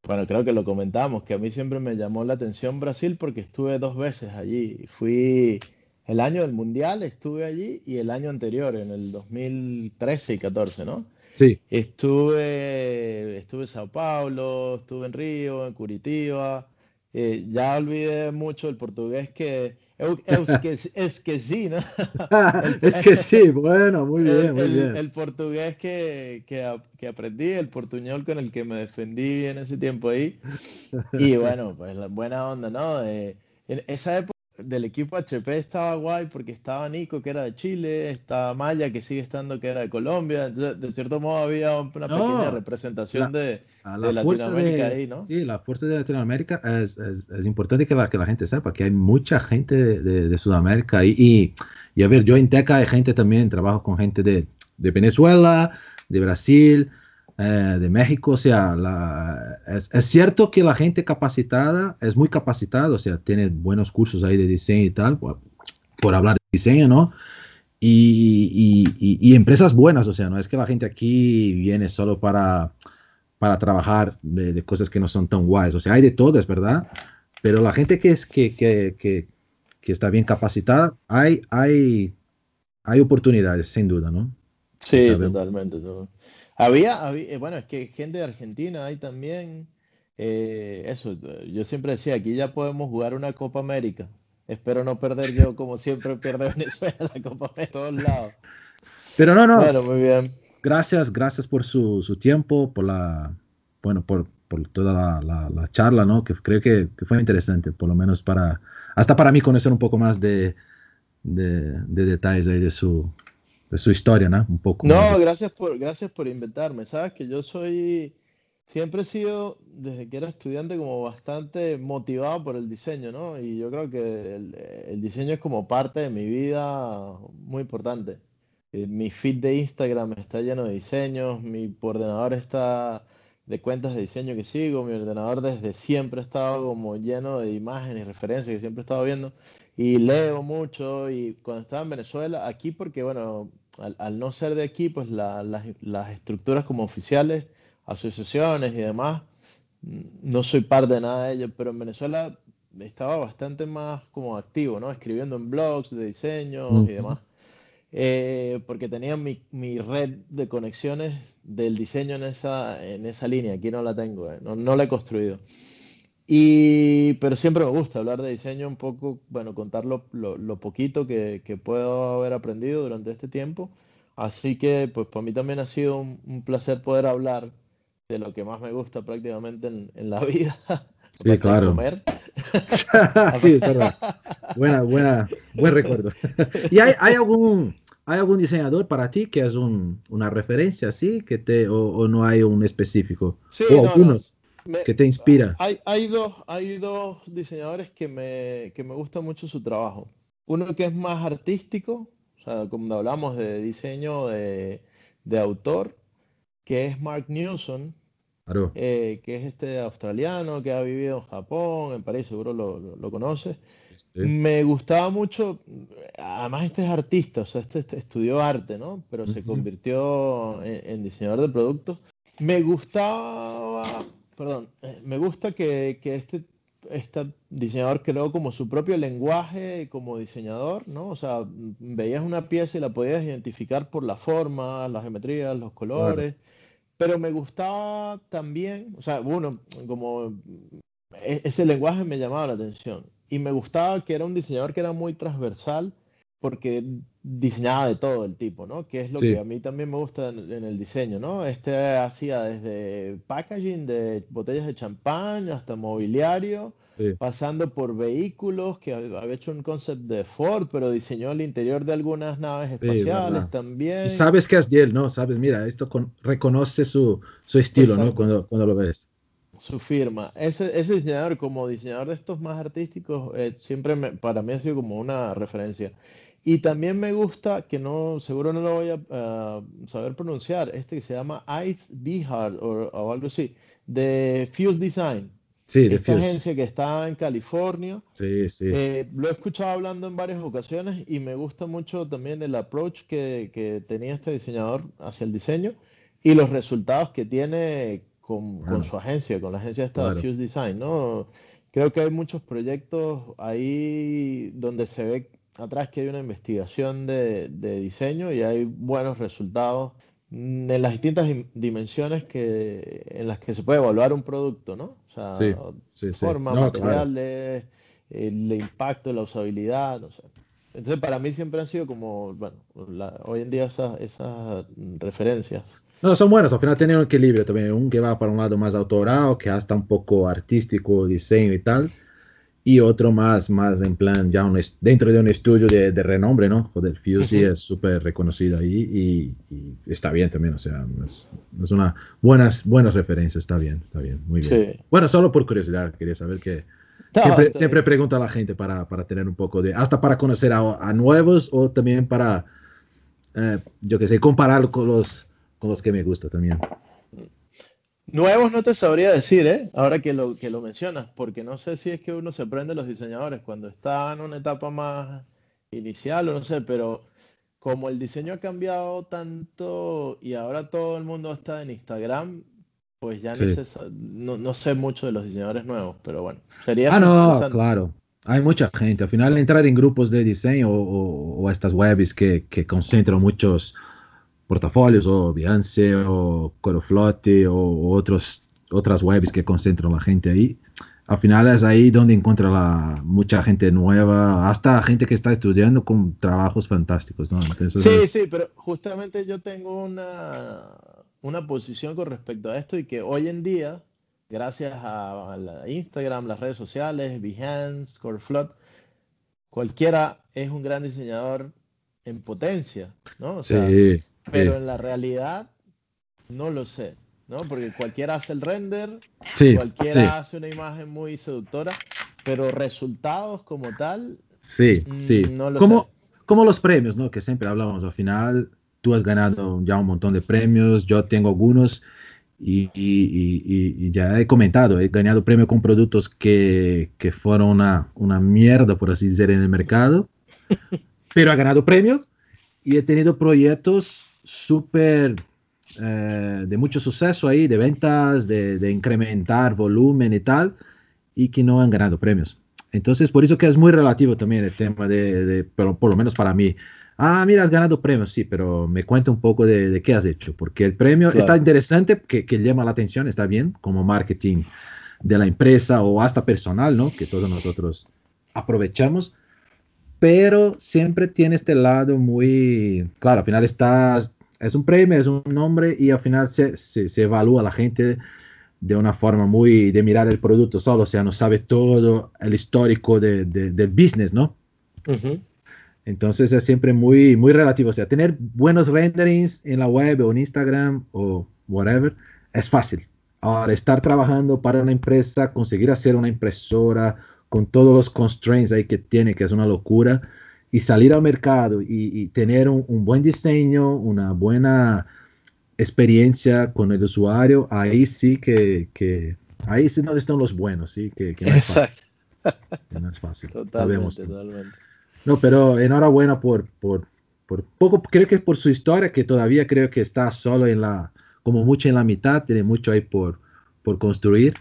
bueno, creo que lo comentamos, que a mí siempre me llamó la atención Brasil porque estuve dos veces allí. Fui el año del Mundial, estuve allí y el año anterior, en el 2013 y 14, ¿no? Sí. Estuve, estuve en Sao Paulo, estuve en Río, en Curitiba. Eh, ya olvidé mucho el portugués que Es, que, sí, ¿no? es que sí, bueno, muy bien, muy bien. El portugués que, que, aprendí, el portuñol con el que me defendí en ese tiempo ahí. Y bueno, pues la buena onda, ¿no? en esa época del equipo HP estaba guay porque estaba Nico, que era de Chile, estaba Maya, que sigue estando, que era de Colombia. de cierto modo había una pequeña representación de, Latinoamérica ahí, ¿no? Sí, la fuerza de Latinoamérica es, es, importante que la, que la gente sepa que hay mucha gente de, de, Sudamérica y, y, a ver, yo en Teca hay gente también, trabajo con gente de, de Venezuela, de Brasil, eh, de México, o sea, es, cierto que la gente capacitada es muy capacitada, o sea, tiene buenos cursos ahí de diseño y tal, por, hablar de diseño, ¿no? Y, empresas buenas, o sea, no es que la gente aquí viene solo para, para trabajar de, cosas que no son tan guays, o sea, hay de todo, es verdad, pero la gente que, es, que, que, que, está bien capacitada, hay, hay, hay oportunidades, sin duda, ¿no? Sí, totalmente. Había, eh, bueno, es que gente de Argentina hay también. Eh, eso, yo siempre decía, aquí ya podemos jugar una Copa América. Espero no perder yo como siempre pierde Venezuela la Copa de todos lados. Pero no, no. Bueno, muy bien. Gracias, gracias por su, su tiempo, por la, bueno, por, por toda la, la, charla, ¿no? Que creo que, que, fue interesante, por lo menos para, hasta para mí conocer un poco más de, de, de detalles ahí de su, de su historia, ¿no? Un poco. No, gracias por, gracias por invitarme. Sabes que yo soy, siempre he sido, desde que era estudiante, como bastante motivado por el diseño, ¿no? Y yo creo que el, diseño es como parte de mi vida muy importante. Eh, mi feed de Instagram está lleno de diseños, mi ordenador está de cuentas de diseño que sigo, mi ordenador desde siempre ha estado como lleno de imágenes y referencias que siempre he estado viendo y leo mucho y cuando estaba en Venezuela, aquí porque bueno, al, no ser de aquí, pues las estructuras como oficiales, asociaciones y demás, no soy parte de nada de ello, pero en Venezuela estaba bastante más como activo, ¿no? Escribiendo en blogs de diseño y demás. Eh, porque tenía mi, mi, red de conexiones del diseño en esa, en esa línea. Aquí no la tengo, eh, no, no la he construido. Y, pero siempre me gusta hablar de diseño un poco, bueno, contar lo, lo, poquito que, que, puedo haber aprendido durante este tiempo. Así que, pues para mí también ha sido un, placer poder hablar de lo que más me gusta prácticamente en, en la vida. Sí, claro. Comer. sí, es verdad. Buena, buena, buen recuerdo. ¿Y hay, hay, algún, hay algún diseñador para ti que es un, una referencia así, que te, o, no hay un específico? Sí, o algunos. ¿Qué te inspira? Hay, hay, dos, hay dos diseñadores que me, que me gusta mucho su trabajo. Uno que es más artístico, o sea, cuando hablamos de diseño de, de autor, que es Mark Newson, claro. eh, que es este australiano que ha vivido en Japón, en París, seguro lo, lo, conoces. Me gustaba mucho, además este es artista, o sea, este, este estudió arte, ¿no? Pero se convirtió en, en diseñador de productos. Me gustaba perdón, eh, me gusta que, este, este, diseñador creó como su propio lenguaje como diseñador, ¿no? O sea, veías una pieza y la podías identificar por la forma, las geometrías, los colores, pero me gustaba también, o sea, bueno, como e, ese lenguaje me llamaba la atención y me gustaba que era un diseñador que era muy transversal porque diseñaba de todo el tipo, ¿no? Que es lo que a mí también me gusta en, el diseño, ¿no? Este hacía desde packaging de botellas de champán hasta mobiliario, pasando por vehículos, que había hecho un concept de Ford, pero diseñó el interior de algunas naves espaciales también. Y sabes que es de él, ¿no? Sabes, mira, esto reconoce su, su estilo, ¿no? Cuando, cuando lo ves su firma. Ese, ese diseñador, como diseñador de estos más artísticos, eh, siempre para mí ha sido como una referencia. Y también me gusta, que no, seguro no lo voy a saber pronunciar, este que se llama Ives Bihar o, o, algo así, de Fuse Design. Sí, de Esta agencia que está en California. Sí, sí. Eh, lo he escuchado hablando en varias ocasiones y me gusta mucho también el approach que, que tenía este diseñador hacia el diseño y los resultados que tiene con, con su agencia, con la agencia esta de Fuse Design, ¿no? Creo que hay muchos proyectos ahí donde se ve atrás que hay una investigación de, diseño y hay buenos resultados en las distintas dimensiones que, en las que se puede evaluar un producto, ¿no? O sea, forma, materiales, el impacto, la usabilidad, no sé. Entonces para mí siempre han sido como, bueno, hoy en día esas, esas referencias. No, son buenas, al final tienen un equilibrio también, un que va para un lado más autoral, que hasta un poco artístico, diseño y tal, y otro más, más en plan, ya dentro de un estudio de, renombre, ¿no? Joder, Fuse es súper reconocido ahí y, está bien también, o sea, es, una buenas, buenas referencias, está bien, está bien, muy bien. Bueno, solo por curiosidad, quería saber que siempre, siempre pregunto a la gente para, para, tener un poco de, hasta para conocer a, nuevos o también para, eh, yo qué sé, compararlo con los, con los que me gustan también. Nuevos no te sabría decir, ¿eh? Ahora que lo, que lo mencionas, porque no sé si es que uno se prende los diseñadores cuando está en una etapa más inicial o no sé, pero como el diseño ha cambiado tanto y ahora todo el mundo está en Instagram, pues ya no, no, sé mucho de los diseñadores nuevos, pero bueno, sería... Ah, no, claro. Hay mucha gente. Al final entrar en grupos de diseño o, estas webs que, que concentran muchos portafolios o Behance o Coroflote o otros, otras webs que concentran la gente ahí. Al final es ahí donde encuentra la, mucha gente nueva, hasta gente que está estudiando con trabajos fantásticos. ¿no? sí, sí, pero justamente yo tengo una, una posición con respecto a esto y que hoy en día, gracias a, Instagram, las redes sociales, Behance, Coreflot, cualquiera es un gran diseñador en potencia, ¿no? sí. Pero en la realidad no lo sé, ¿no? Porque cualquiera hace el render, cualquiera hace una imagen muy seductora, pero resultados como tal, sí, mm, sí. No lo como, sé. Como los premios, ¿no? Que siempre hablamos al final. Tú has ganado ya un montón de premios, yo tengo algunos y, y, ya he comentado, he ganado premios con productos que, que fueron una, una mierda, por así decir, en el mercado, pero he ganado premios y he tenido proyectos súper eh, de mucho suceso ahí, de ventas, de, incrementar volumen y tal, y que no han ganado premios. Entonces, por eso que es muy relativo también el tema de, pero por lo menos para mí. Ah, mira, has ganado premios, sí, pero me cuenta un poco de, qué has hecho, porque el premio está interesante, que, que, llama la atención, está bien, como marketing de la empresa o hasta personal, ¿no? Que todos nosotros aprovechamos, pero siempre tiene este lado muy, claro, al final estás, es un premio, es un nombre y al final se, se, evalúa la gente de una forma muy de mirar el producto solo, o sea, no sabe todo el histórico de, del business, ¿no? Entonces es siempre muy, muy relativo, o sea, tener buenos renderings en la web o en Instagram o whatever es fácil. Ahora, estar trabajando para una empresa, conseguir hacer una impresora, con todos los constraints ahí que tiene, que es una locura, y salir al mercado y, tener un, buen diseño, una buena experiencia con el usuario, ahí sí que, que ahí sí donde están los buenos, sí, que, no es fácil. no es fácil. Totalmente, totalmente. No, pero enhorabuena por, por, por poco, creo que es por su historia, que todavía creo que está solo en la, como mucho en la mitad, tiene mucho ahí por, por construir.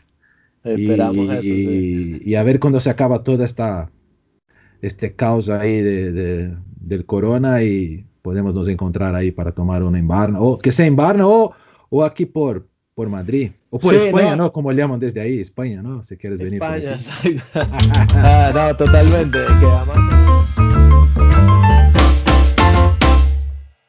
Esperamos y, eso, sí. y, a ver cuando se acaba toda esta este caos ahí de, del corona y podemos nos encontrar ahí para tomar una en o que sea en o, o aquí por, por Madrid, o por España, no. Como llaman desde ahí, España, ¿no? Si quieres venir. España, exacto. ah, no, totalmente. Que además